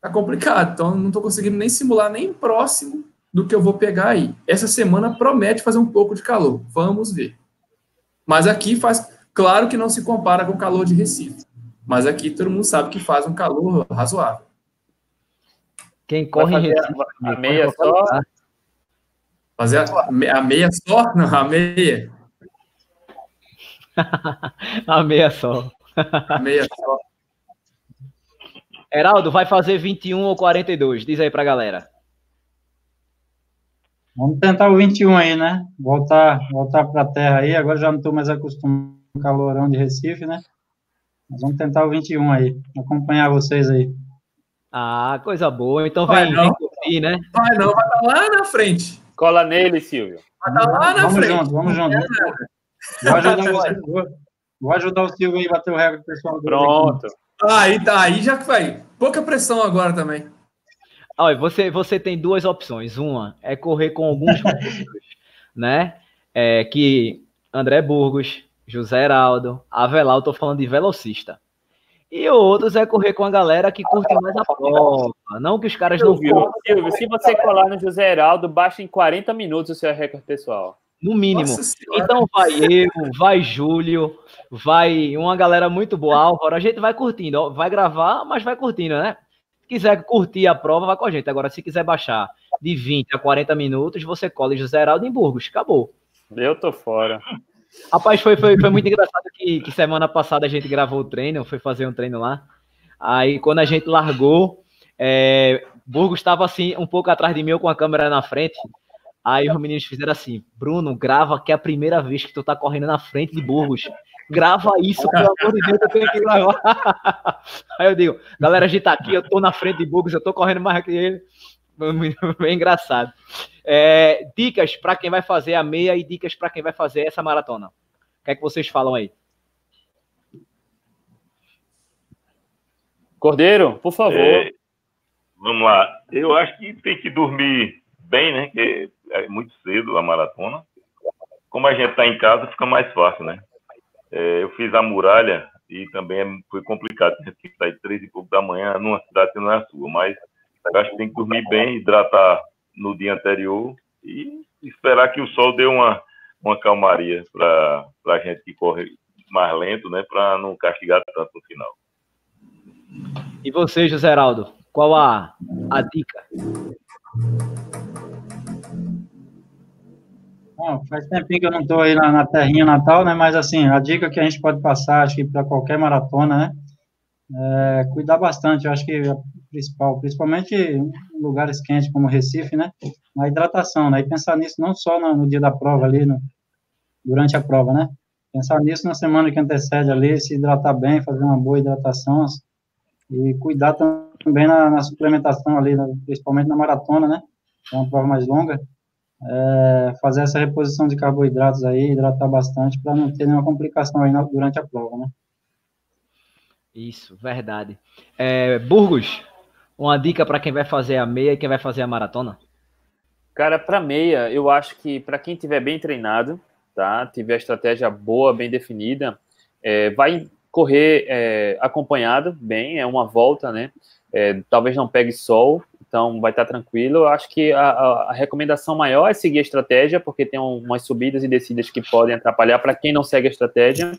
Tá complicado, então não estou conseguindo nem simular nem próximo do que eu vou pegar aí. Essa semana promete fazer um pouco de calor. Vamos ver. Mas aqui faz, claro que não se compara com o calor de Recife. Mas aqui todo mundo sabe que faz um calor razoável. Quem corre em Recife, a, a meia só. Fazer a, a meia só? Não, a meia. a meia só. Meia só. Heraldo, vai fazer 21 ou 42? Diz aí pra galera. Vamos tentar o 21 aí, né? Voltar, voltar para a terra aí. Agora já não estou mais acostumado com o calorão de Recife, né? Mas vamos tentar o 21 aí. Acompanhar vocês aí. Ah, coisa boa. Então vem, vem curtir, né? Vai não, vai estar lá na frente. Cola nele, Silvio. Vai estar lá na vamos frente. Junto, vamos junto, Vou ajudar, você, vou, ajudar o Silvio aí a bater o recorde pessoal. Pronto. Aí tá, aí já vai. Pouca pressão agora também. Olha, você, você tem duas opções. Uma é correr com alguns né? É, que André Burgos, José Heraldo, Avelar, eu tô falando de velocista. E outros é correr com a galera que curte mais a prova. Não que os caras não Silvio, Silvio, se você colar no José Heraldo, baixa em 40 minutos o seu recorde pessoal. No mínimo. Então vai eu, vai Júlio, vai uma galera muito boa, Álvaro. A gente vai curtindo, vai gravar, mas vai curtindo, né? quiser curtir a prova, vai com a gente. Agora, se quiser baixar de 20 a 40 minutos, você cola José Heraldo em Burgos. Acabou. Eu tô fora. Rapaz, foi, foi, foi muito engraçado que, que semana passada a gente gravou o treino, foi fazer um treino lá. Aí, quando a gente largou, é, Burgos estava assim, um pouco atrás de mim, com a câmera na frente. Aí os meninos fizeram assim: Bruno, grava que é a primeira vez que tu tá correndo na frente de Burgos. Grava isso, pelo amor de Deus, eu tenho que gravar. Aí eu digo, galera, a gente tá aqui, eu tô na frente de Burgos, eu tô correndo mais que ele. Bem engraçado. É, dicas para quem vai fazer a meia e dicas para quem vai fazer essa maratona. O que é que vocês falam aí? Cordeiro, por favor. É, vamos lá. Eu acho que tem que dormir bem, né? Que é muito cedo a maratona. Como a gente está em casa, fica mais fácil, né? É, eu fiz a muralha e também é, foi complicado. Tinha que sair três e pouco da manhã numa cidade que não é a sua, mas acho que tem que dormir bem, hidratar no dia anterior e esperar que o sol dê uma, uma calmaria para a gente que corre mais lento, né? Para não castigar tanto no final. E você, José Heraldo, qual a, a dica? Bom, faz tempinho que eu não estou aí na, na, terrinha natal, né? Mas assim, a dica que a gente pode passar, acho que para qualquer maratona, né? É cuidar bastante, eu acho que é principal, principalmente em lugares quentes como Recife, né? Na hidratação, né? E pensar nisso não só no, no dia da prova ali, no, durante a prova, né? Pensar nisso na semana que antecede ali, se hidratar bem, fazer uma boa hidratação e cuidar também na, na suplementação ali, principalmente na maratona, né? É uma prova mais longa é, fazer essa reposição de carboidratos aí, hidratar bastante para não ter nenhuma complicação aí na, durante a prova, né? Isso, verdade. É, Burgos, uma dica para quem vai fazer a meia e quem vai fazer a maratona? Cara, para meia, eu acho que para quem tiver bem treinado, tá, tiver a estratégia boa, bem definida, é, vai correr é, acompanhado, bem, é uma volta, né? É, talvez não pegue sol, então vai estar tranquilo. Eu acho que a, a, recomendação maior é seguir a estratégia, porque tem um, umas subidas e descidas que podem atrapalhar para quem não segue a estratégia.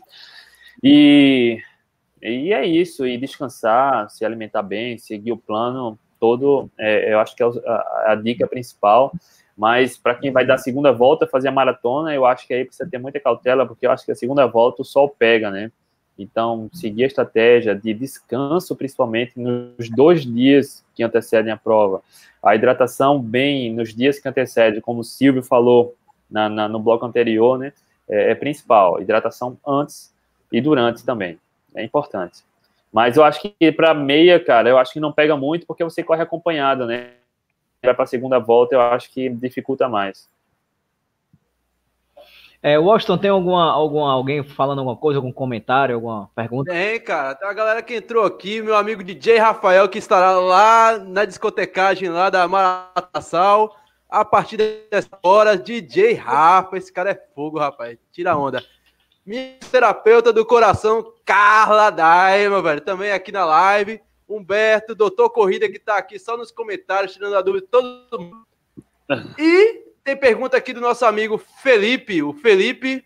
E, e é isso, e descansar, se alimentar bem, seguir o plano todo, é, eu acho que é a, a dica principal. Mas para quem vai dar a segunda volta, fazer a maratona, eu acho que aí precisa ter muita cautela, porque eu acho que a segunda volta o sol pega, né? Então, seguir a estratégia de descanso, principalmente nos dois dias que antecedem a prova. A hidratação bem nos dias que antecedem, como o Silvio falou na, na, no bloco anterior, né, é, é principal. Hidratação antes e durante também. É importante. Mas eu acho que para meia, cara, eu acho que não pega muito porque você corre acompanhado, né? Para a segunda volta, eu acho que dificulta mais. É, Washington, tem alguma, alguma, alguém falando alguma coisa, algum comentário, alguma pergunta? Tem, cara. Tem uma galera que entrou aqui, meu amigo DJ Rafael, que estará lá na discotecagem lá da Maratassal. a partir dessa hora, DJ Rafa. Esse cara é fogo, rapaz. Tira onda. Minha terapeuta do coração, Carla Daima, velho. Também aqui na live. Humberto, doutor Corrida, que tá aqui só nos comentários, tirando a dúvida todo mundo. E tem pergunta aqui do nosso amigo Felipe. O Felipe,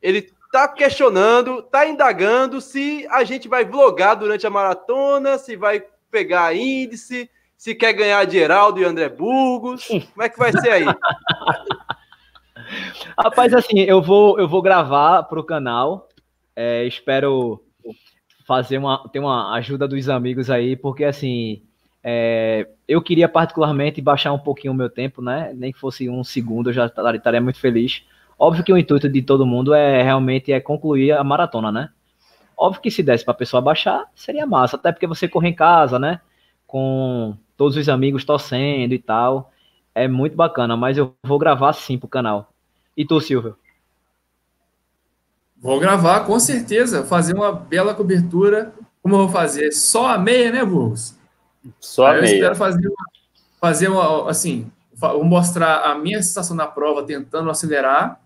ele tá questionando, tá indagando se a gente vai vlogar durante a maratona, se vai pegar índice, se quer ganhar de Geraldo e André Burgos. Como é que vai ser aí? Rapaz, assim, eu vou, eu vou gravar para o canal. É, espero fazer uma, ter uma ajuda dos amigos aí, porque assim, é, eu queria particularmente baixar um pouquinho o meu tempo, né? Nem que fosse um segundo, eu já estaria muito feliz. Óbvio que o intuito de todo mundo é realmente é concluir a maratona, né? Óbvio que se desse para a pessoa baixar, seria massa, até porque você corre em casa, né? Com todos os amigos torcendo e tal. É muito bacana, mas eu vou gravar sim pro canal. E tu, Silvio? Vou gravar, com certeza. Fazer uma bela cobertura. Como eu vou fazer? Só a meia, né, Burgos? Só a meia. Eu espero fazer uma, fazer uma, assim, vou mostrar a minha sensação na prova tentando acelerar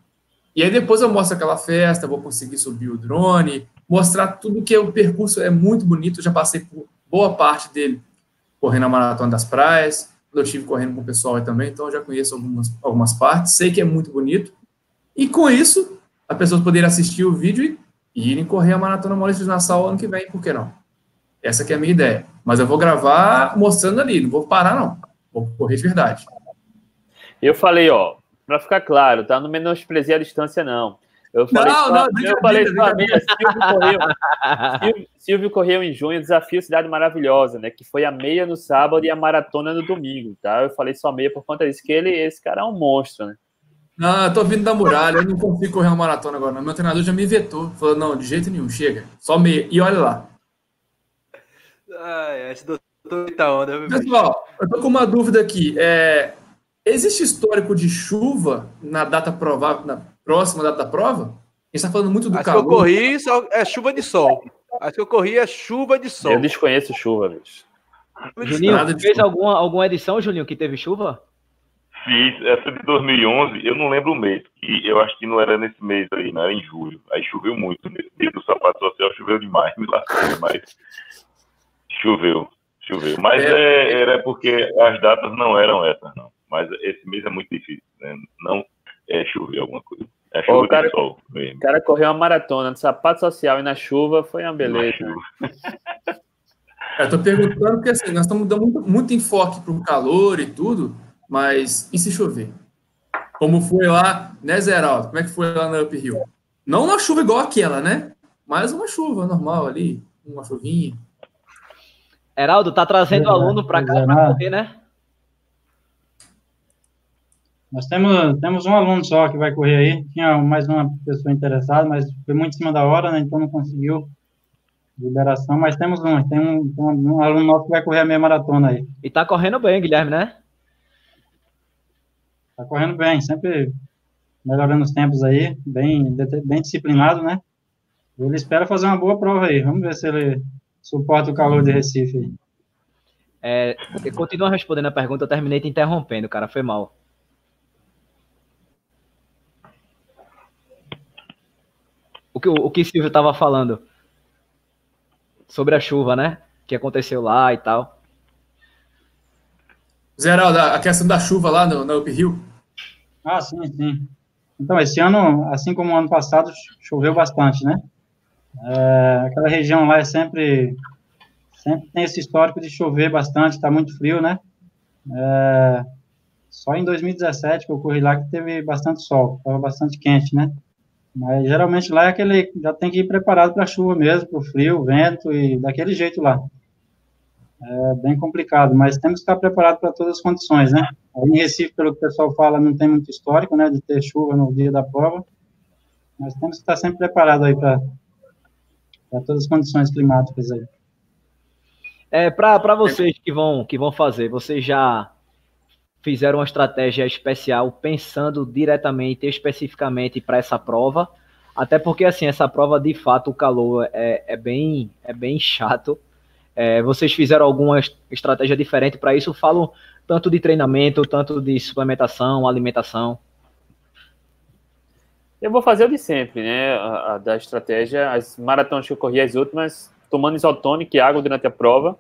e aí depois eu mostro aquela festa, vou conseguir subir o drone, mostrar tudo que é o percurso é muito bonito. Eu já passei por boa parte dele correndo a maratona das praias, eu estive correndo com o pessoal aí também, então eu já conheço algumas, algumas partes, sei que é muito bonito. E com isso, as pessoas poderem assistir o vídeo e irem correr a maratona Maurício de Nassau ano que vem, por que não? Essa que é a minha ideia. Mas eu vou gravar mostrando ali, não vou parar não. Vou correr de verdade. Eu falei, ó, para ficar claro, tá? Não menospreziar a distância, não. Eu falei, não, não, eu falei Silvio correu, Silvio, Silvio correu em junho, desafio Cidade Maravilhosa, né? Que foi a meia no sábado e a maratona no domingo, tá? Eu falei só meia por conta disso, que ele, esse cara é um monstro, né? Não, eu tô vindo da muralha, eu não consigo correr uma maratona agora, não. Meu treinador já me vetou. Falou, não, de jeito nenhum, chega. Só meia. E olha lá. Ai, esse doutor tá onda. Pessoal, eu tô com uma dúvida aqui. É, Existe histórico de chuva na data provável, na próxima data da prova? A gente está falando muito do Acho calor. que eu corri é chuva de sol. Acho que eu corri é chuva de sol. Eu desconheço chuva, bicho. Julinho, fez alguma, alguma edição, Julinho, que teve chuva? Fiz, essa de 2011, eu não lembro o mês, e eu acho que não era nesse mês aí, não era em julho. Aí choveu muito, nesse dia do sapato social choveu demais, me lascou, mas choveu, choveu. Mas é, é, era porque as datas não eram essas, não mas esse mês é muito difícil, né? Não é chover alguma coisa. É chuva o cara, sol mesmo. O cara correu uma maratona de sapato social e na chuva foi uma beleza. Eu tô perguntando porque assim, nós estamos dando muito, muito enfoque para o calor e tudo, mas e se chover? Como foi lá, né, Zeraldo? Como é que foi lá na Up Hill? Não uma chuva igual aquela, né? Mas uma chuva normal ali, uma chuvinha. Heraldo, tá trazendo é, aluno para cá para correr, né? Nós temos, temos um aluno só que vai correr aí, tinha mais uma pessoa interessada, mas foi muito em cima da hora, né, então não conseguiu liberação, mas temos um, tem um, um, um aluno nosso que vai correr a meia maratona aí. E tá correndo bem, Guilherme, né? Tá correndo bem, sempre melhorando os tempos aí, bem, bem disciplinado, né? Ele espera fazer uma boa prova aí, vamos ver se ele suporta o calor de Recife. É, continua respondendo a pergunta, eu terminei te interrompendo, cara, foi mal. o que o que Silvio estava falando sobre a chuva, né? Que aconteceu lá e tal. Zeraldo, a questão da chuva lá no, no Up Hill. Ah, sim, sim. Então, esse ano, assim como o ano passado, choveu bastante, né? É, aquela região lá é sempre, sempre tem esse histórico de chover bastante, está muito frio, né? É, só em 2017 que eu corri lá que teve bastante sol, estava bastante quente, né? Mas geralmente lá é aquele, já tem que ir preparado para chuva mesmo, para o frio, vento e daquele jeito lá. É bem complicado, mas temos que estar preparados para todas as condições, né? Aí em Recife, pelo que o pessoal fala, não tem muito histórico, né, de ter chuva no dia da prova, mas temos que estar sempre preparados aí para todas as condições climáticas aí. É, para vocês que vão, que vão fazer, vocês já fizeram uma estratégia especial pensando diretamente, especificamente para essa prova, até porque assim essa prova de fato o calor é, é bem é bem chato. É, vocês fizeram alguma estratégia diferente para isso? Falam tanto de treinamento, tanto de suplementação, alimentação? Eu vou fazer o de sempre, né? A, a da estratégia, as maratonas que eu corri, as últimas, tomando isotônico e água durante a prova.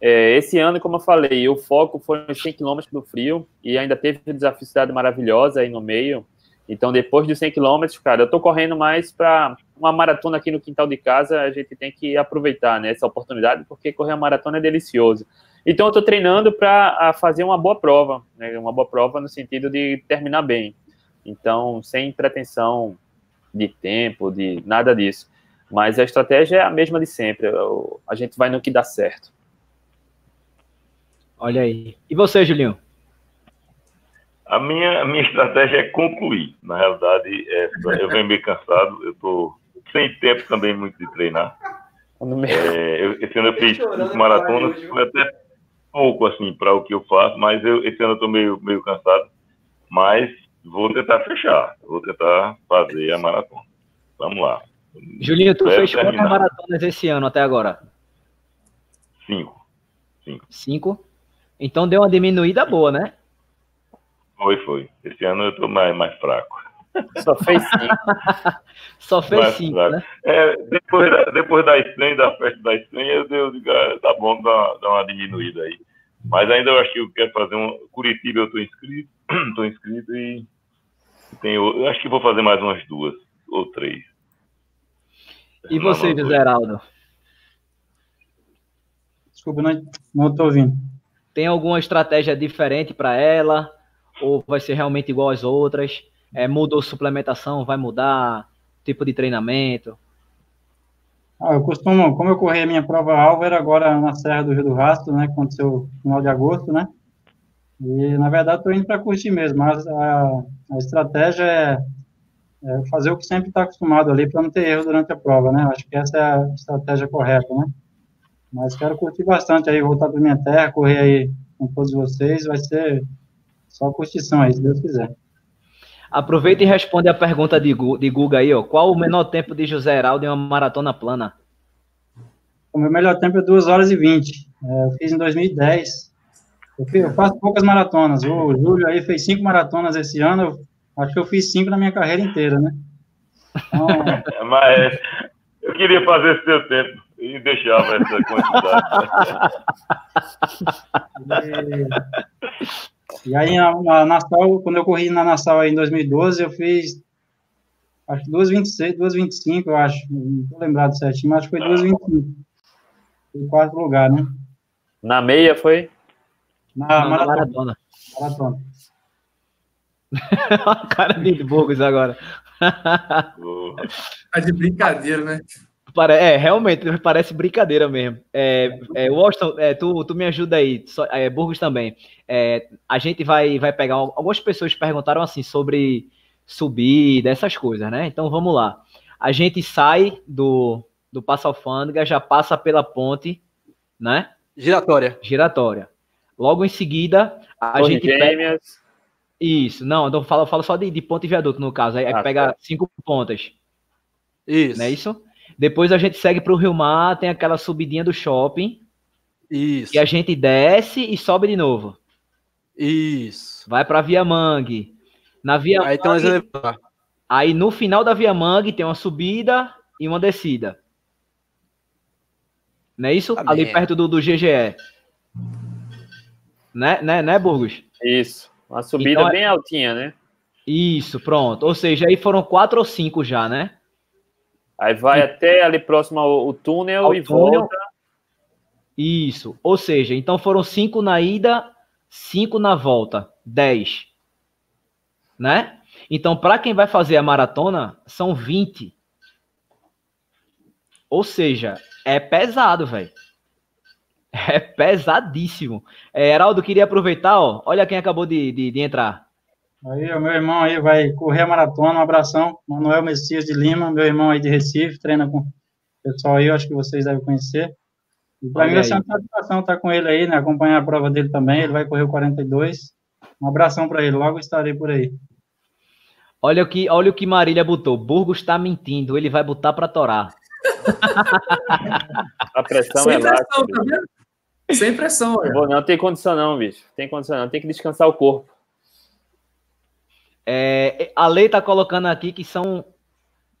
É, esse ano, como eu falei, o foco foi nos 100 km do frio e ainda teve uma desafio cidade maravilhosa aí no meio. Então, depois dos 100 km, cara, eu tô correndo mais para uma maratona aqui no quintal de casa, a gente tem que aproveitar né, essa oportunidade, porque correr a maratona é delicioso. Então, eu tô treinando para fazer uma boa prova, né, uma boa prova no sentido de terminar bem. Então, sem pretensão de tempo, de nada disso. Mas a estratégia é a mesma de sempre. A gente vai no que dá certo. Olha aí. E você, Julinho? A minha, a minha estratégia é concluir. Na realidade, é, eu venho meio cansado, eu estou sem tempo também muito de treinar. É, eu, esse ano eu fiz maratonas, foi até pouco assim para o que eu faço, mas eu, esse ano eu estou meio, meio cansado. Mas vou tentar fechar, vou tentar fazer a maratona. Vamos lá. Julinho, tu fez quantas maratonas esse ano até agora? Cinco. Cinco. Cinco? Então deu uma diminuída boa, né? Foi, foi. Esse ano eu tô mais, mais fraco. Só fez cinco. Só fez mais cinco, fraco. né? É, depois, da, depois da estreia, da festa da estreia, eu, digo, ah, tá bom, dá, dá uma diminuída aí. Mas ainda eu acho que eu quero fazer um. Curitiba eu tô inscrito, tô inscrito e tenho. Eu acho que vou fazer mais umas duas ou três. E você, José Heraldo? Desculpa, não, não tô ouvindo. Tem alguma estratégia diferente para ela? Ou vai ser realmente igual às outras? É, mudou suplementação? Vai mudar tipo de treinamento? Ah, eu costumo, como eu corri a minha prova alvo, era agora na Serra do Rio do Rastro, né? Aconteceu no final de agosto, né? E na verdade estou indo para curtir mesmo, mas a, a estratégia é, é, fazer o que sempre está acostumado ali para não ter erro durante a prova, né? Acho que essa é a estratégia correta, né? Mas quero curtir bastante aí, voltar para minha terra, correr aí com todos vocês, vai ser só curtição aí, se Deus quiser. Aproveita e responde a pergunta de, de Guga aí, ó. Qual o menor tempo de José Heraldo em uma maratona plana? O meu melhor tempo é 2 horas e 20. É, eu fiz em 2010. Eu, faço poucas maratonas. O Júlio aí fez cinco maratonas esse ano. Eu, acho que eu fiz cinco na minha carreira inteira, né? Então, Mas eu queria fazer esse seu tempo e deixava essa quantidade. e, e, aí, na, na Nassau, quando eu corri na Nassau em 2012, eu fiz acho que 2,26, 2,25, eu acho. Não estou lembrado certinho, mas acho que foi 2,25. Foi quarto lugar, né? Na meia foi? Na, Não, maratona. maratona. Maratona. a cara de Burgos agora. tá de brincadeira, né? É, realmente, parece brincadeira mesmo. É, é, Washington, é, tu, tu me ajuda aí, é, Burgos também. É, a gente vai, vai pegar. Algumas pessoas perguntaram assim sobre subida, essas coisas, né? Então vamos lá. A gente sai do, do Passa Alfândega, já passa pela ponte, né? Giratória. Giratória. Logo em seguida, a Torre gente pega. Isso, não, então falo, falo só de, de ponte e viaduto, no caso. Aí, ah, pega tá. cinco pontas. Isso. Não é isso? Depois a gente segue para o Rio Mar, tem aquela subidinha do shopping. Isso. E a gente desce e sobe de novo. Isso. Vai para Via Mangue. Na Via Aí, Mangue, aí no final da Via Mangue tem uma subida e uma descida. Não é isso? Amém. Ali perto do, do GGE. Né, né, né, Burgos? Isso. Uma subida então, é bem altinha, né? Isso, pronto. Ou seja, aí foram quatro ou cinco já, né? Aí vai até ali próximo ao, túnel ao e túnel. volta. Isso. Ou seja, então foram cinco na ida, cinco na volta. Dez. Né? Então, para quem vai fazer a maratona, são 20. Ou seja, é pesado, velho. É pesadíssimo. É, Heraldo, queria aproveitar, ó. Olha quem acabou de, de, de entrar. Aí, o meu irmão aí vai correr a maratona, um abração. Manuel Messias de Lima, meu irmão aí de Recife, treina com o pessoal aí, eu acho que vocês devem conhecer. E para mim vai ser uma satisfação estar com ele aí, né? Acompanhar a prova dele também. Ele vai correr o 42. Um abração para ele, logo estarei por aí. Olha o que, olha o que Marília botou. Burgos está mentindo, ele vai botar para torar. a pressão Sem é lá. Tá Sem pressão, olha. Vou, não tem condição não, bicho. Tem condição não. Tem que descansar o corpo. É, a lei tá colocando aqui que são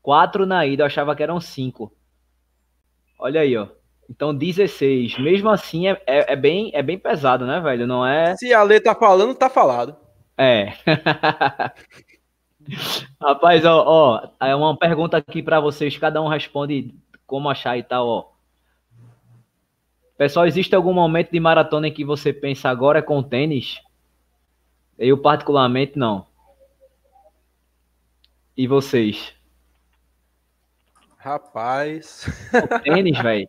quatro na ida. Eu achava que eram cinco. Olha aí, ó. Então 16. Mesmo assim, é, é, é, bem, é bem pesado, né, velho? Não é. Se a lei tá falando, tá falado. É. Rapaz, ó, ó, é uma pergunta aqui para vocês. Cada um responde como achar e tal, ó. Pessoal, existe algum momento de maratona em que você pensa agora é com tênis? Eu, particularmente, não. E vocês? Rapaz. O tênis, velho.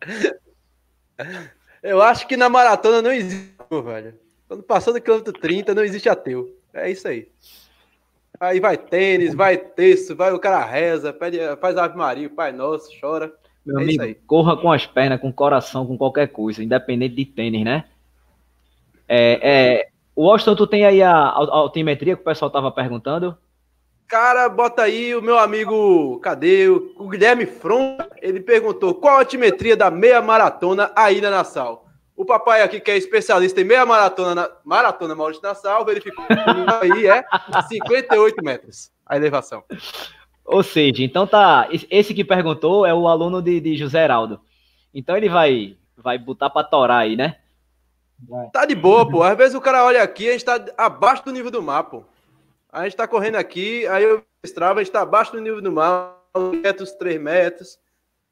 Eu acho que na maratona não existe, velho. Quando passou do quilômetro 30, não existe ateu. É isso aí. Aí vai tênis, vai texto, vai o cara reza, pede, faz Ave Maria, Pai Nosso, chora. Meu é amigo, corra com as pernas, com o coração, com qualquer coisa, independente de tênis, né? É, é, o Austin, tu tem aí a, a, altimetria que o pessoal tava perguntando? Cara, bota aí o meu amigo, cadê? O Guilherme Front, ele perguntou qual a altimetria da meia maratona aí na Nassau. O papai aqui, que é especialista em meia maratona, na, maratona Maurício Nassau, verificou aí é 58 metros a elevação. Ou seja, então tá. Esse que perguntou é o aluno de, de José Heraldo. Então ele vai, vai botar pra torar aí, né? Tá de boa, pô. Às vezes o cara olha aqui, a gente tá abaixo do nível do mar, pô. A gente tá correndo aqui, aí eu estrava, a gente tá abaixo do nível do mar, um metros, três metros.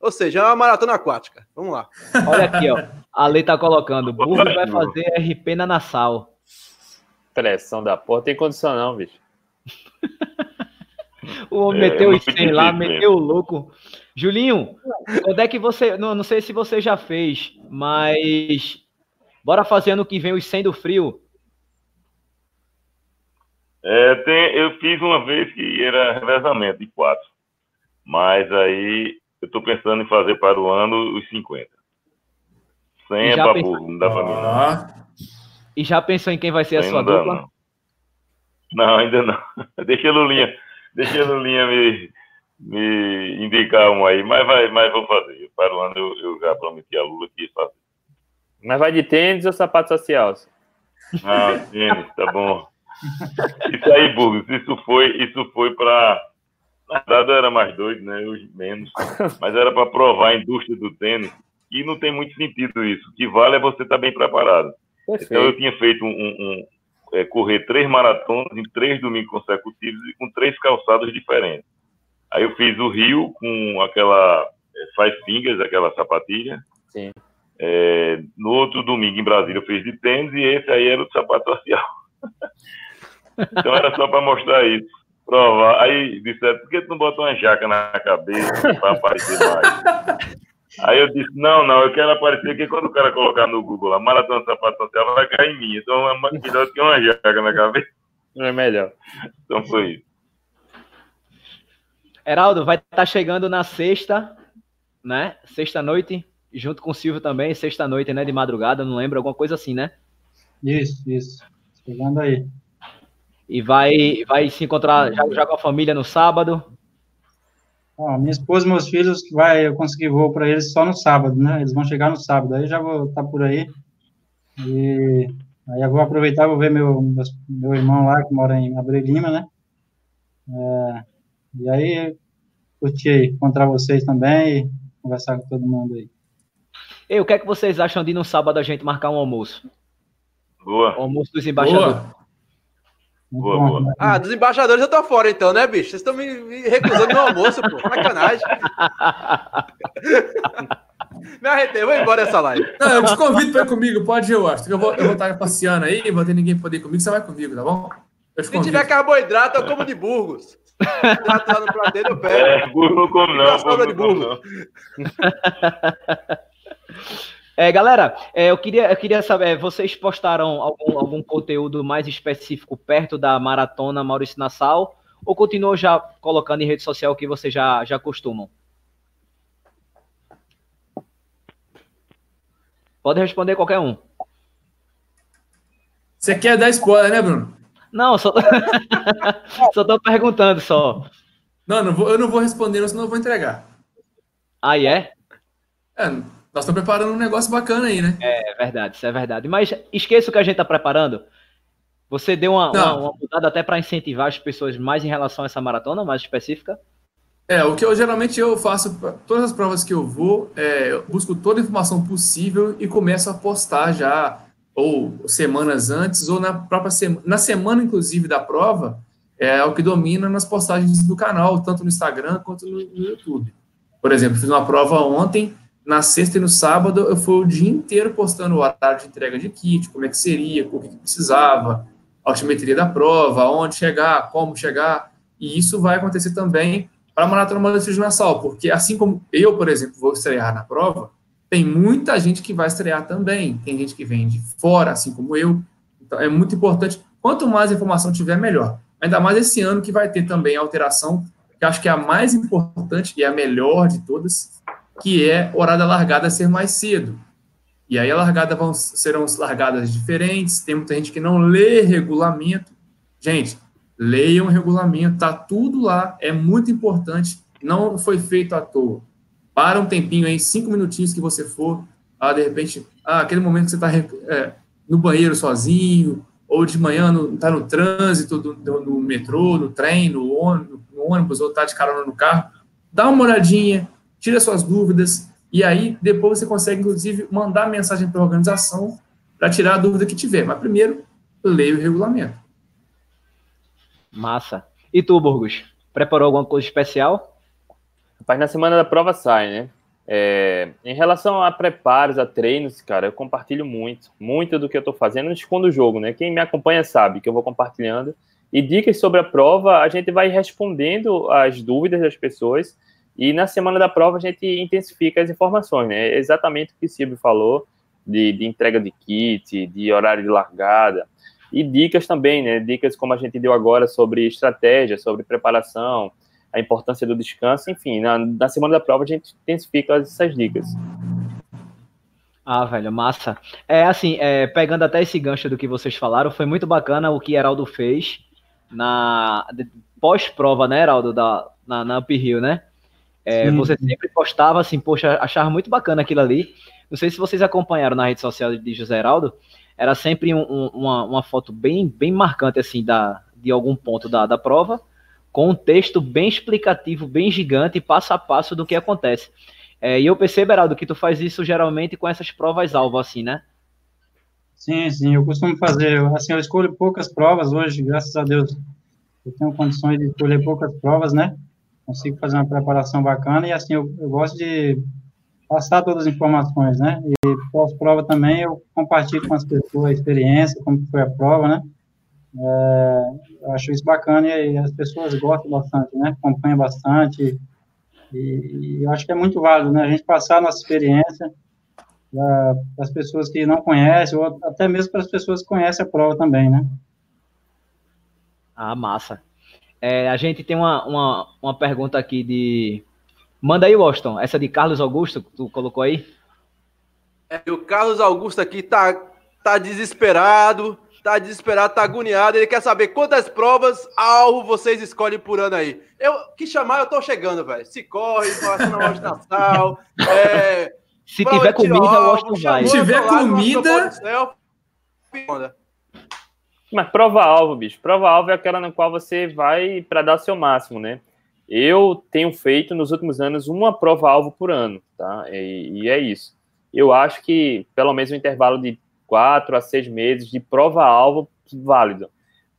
Ou seja, é uma maratona aquática. Vamos lá. Olha aqui, ó. A lei tá colocando. Burro vai fazer RP na Nassau. Pressão da porra. Tem condição não, bicho. O homem é, meteu o 100 lá, meteu o louco. Julinho, quando é que você. Não, não sei se você já fez, mas. Bora fazer ano que vem os 100 do frio. É, tem, eu fiz uma vez que era revezamento de quatro. Mas aí eu estou pensando em fazer para o ano os 50. 100 é para pensou... não dá para mim não. E já pensou em quem vai ser a sua dupla? Não. não. ainda não. Deixa a Lulinha Deixa a Lulinha me, me indicar um aí, mas, vai, mas vou fazer. Para o ano eu, eu já prometi a Lula que ia fazer. Mas vai de tênis ou sapato social? Ah, tênis, tá bom. Isso aí, Burgos, isso foi, isso foi para. Na verdade, eu era mais doido, né? Eu menos. Mas era para provar a indústria do tênis. E não tem muito sentido isso. O que vale é você estar tá bem preparado. Perfeito. Então, eu tinha feito um, um, é, correr três maratonas em três domingos consecutivos e com três calçados diferentes. Aí eu fiz o Rio com aquela é, Five Fingers, aquela sapatilha. Sim. É, no outro domingo em Brasília eu fiz de tênis e esse aí era o sapato social. então era só para mostrar isso. Provar. Aí disseram, por que tu não bota uma jaca na cabeça para aparecer mais? Aí eu disse, não, não, eu quero aparecer aqui quando o cara colocar no Google a maratona sapato social vai cair em mim. Então é melhor do que uma jaca na cabeça. Não é melhor. Então foi isso. Heraldo, vai estar tá chegando na sexta, né? Sexta noite, junto com o Silvio também, sexta noite, né? De madrugada, não lembro, alguma coisa assim, né? Isso, isso. Chegando aí. E vai, vai se encontrar já, já com a família no sábado. Ó, minha esposa e meus filhos, vai, eu consegui voo para eles só no sábado, né? Eles vão chegar no sábado, aí já vou estar tá por aí. E aí eu vou aproveitar, vou ver meu, meu, irmão lá, que mora em Abreu Lima, né? É, e aí, curti aí, encontrar vocês também e conversar com todo mundo aí. E o que é que vocês acham de no sábado a gente marcar um almoço? Boa. O almoço dos embaixadores. Boa. Boa, boa. Ah, dos embaixadores eu tô fora então, né, bicho? Vocês estão me, me, recusando no almoço, pô. Sacanagem. me arretei, vou embora dessa live. Não, eu te convido para ir comigo, pode ir, eu acho. Eu vou, eu vou estar passeando aí, vou ter ninguém poder ir comigo, você vai comigo, tá bom? Se tiver carboidrato, eu como de burgos. Carboidrato lá no prato eu pego. É, burro não como não. Não como não. É, galera, é, eu, queria, eu queria saber, vocês postaram algum, algum conteúdo mais específico perto da maratona Maurício Nassau ou continuam já colocando em rede social o que vocês já, já costumam? Pode responder qualquer um. Você quer dar spoiler, né, Bruno? Não, só, só tô perguntando só. Não, não vou, eu não vou responder, senão eu vou entregar. Ah, é? É, Nós estamos preparando um negócio bacana aí, né? É verdade, isso é verdade. Mas esqueça o que a gente está preparando. Você deu uma, uma, uma mudada até para incentivar as pessoas mais em relação a essa maratona, mais específica? É, o que eu geralmente eu faço, todas as provas que eu vou, é, eu busco toda a informação possível e começo a postar já, ou semanas antes, ou na própria semana, na semana, inclusive, da prova, é o que domina nas postagens do canal, tanto no Instagram quanto no, no YouTube. Por exemplo, fiz uma prova ontem, na sexta e no sábado, eu fui o dia inteiro postando o horário de entrega de kit, como é que seria, o que precisava, a altimetria da prova, onde chegar, como chegar, e isso vai acontecer também para a Maratona Modéstia de Nassau, porque assim como eu, por exemplo, vou estrear na prova, tem muita gente que vai estrear também, tem gente que vem de fora, assim como eu, então é muito importante, quanto mais informação tiver, melhor. Ainda mais esse ano que vai ter também a alteração, que acho que é a mais importante e a melhor de todas, que é horário da largada ser mais cedo. E aí a largada vão, serão largadas diferentes, tem muita gente que não lê regulamento. Gente, leiam o regulamento, tá tudo lá, é muito importante, não foi feito à toa. Para um tempinho aí, cinco minutinhos que você for, ah, de repente, ah, aquele momento que você está é, no banheiro sozinho, ou de manhã está no, no, trânsito, do, do, no metrô, no trem, no ônibus, no ônibus ou está de carona no carro, dá uma olhadinha, tira suas dúvidas, e aí depois você consegue, inclusive, mandar mensagem para a organização para tirar a dúvida que tiver. Mas primeiro, leia o regulamento. Massa. E tu, Burgos? Preparou alguma coisa especial? Rapaz, na semana da prova sai, né? É, em relação a preparos, a treinos, cara, eu compartilho muito, muito do que eu tô fazendo, não escondo o jogo, né? Quem me acompanha sabe que eu vou compartilhando. E dicas sobre a prova, a gente vai respondendo as dúvidas das pessoas e na semana da prova a gente intensifica as informações, né? É exatamente o que o Silvio falou, de, de, entrega de kit, de horário de largada, e dicas também, né? Dicas como a gente deu agora sobre estratégia, sobre preparação, a importância do descanso, enfim, na, na semana da prova a gente intensifica essas dicas. Ah, velho, massa. É assim, é, pegando até esse gancho do que vocês falaram, foi muito bacana o que Heraldo fez na pós-prova, né, Heraldo, da, na, na né? É, você sempre postava assim, poxa, achava muito bacana aquilo ali. Não sei se vocês acompanharam na rede social de José Heraldo, era sempre um, um, uma, uma foto bem, bem marcante assim da, de algum ponto da, da prova, com um texto bem explicativo, bem gigante, passo a passo do que acontece. É, e eu percebo, Heraldo, que tu faz isso geralmente com essas provas-alvo, assim, né? Sim, sim, eu costumo fazer, assim, eu escolho poucas provas hoje, graças a Deus, eu tenho condições de escolher poucas provas, né? Consigo fazer uma preparação bacana e assim eu, eu gosto de passar todas as informações, né? E pós-prova também eu compartilho com as pessoas a experiência, como foi a prova, né? É, eu acho isso bacana e, as pessoas gostam bastante, né? Acompanham bastante e, e, eu acho que é muito válido, né? A gente passar a nossa experiência para as pessoas que não conhecem ou até mesmo para as pessoas que conhecem a prova também, né? Ah, massa. É, a gente tem uma, uma, uma pergunta aqui de. Manda aí, Washington. Essa de Carlos Augusto, que tu colocou aí. É, o Carlos Augusto aqui tá, tá desesperado, tá desesperado, tá agoniado. Ele quer saber quantas provas alvo vocês escolhem por ano aí. Eu que chamar, eu tô chegando, velho. Se corre, passa na loja de Natal. É, Se tiver comida, eu gosto vai. Se tiver comida. Mas prova-alvo, bicho. Prova-alvo é aquela na qual você vai para dar seu máximo, né? Eu tenho feito nos últimos anos uma prova-alvo por ano, tá? E, e, é isso. Eu acho que pelo menos um intervalo de quatro a seis meses de prova-alvo válido.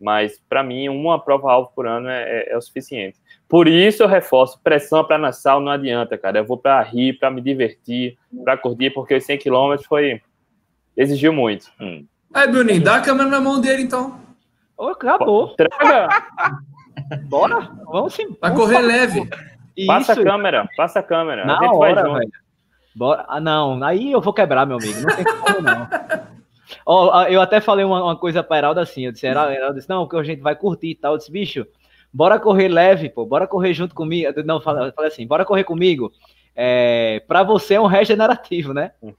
Mas para mim, uma prova-alvo por ano é, é, é, o suficiente. Por isso eu reforço: pressão para Nassau não adianta, cara. Eu vou para rir, para me divertir, para curtir, porque os 100 km foi. exigiu muito. Hum. Aí, Bruninho, dá a câmera na mão dele, então. Oh, acabou. Traga. Bora, vamos sim. Vai correr leve. Passa a câmera, passa a câmera. Na a hora, velho. Bora. Ah, não, aí eu vou quebrar, meu amigo. Não tem como, não. oh, eu até falei uma, uma coisa para Heraldo assim, eu disse, Heraldo, disse, não, que a gente vai curtir e tal. Eu disse, bicho, bora correr leve, pô, bora correr junto comigo. Não, eu falei assim, bora correr comigo. É, para você é um regenerativo, né? Hum.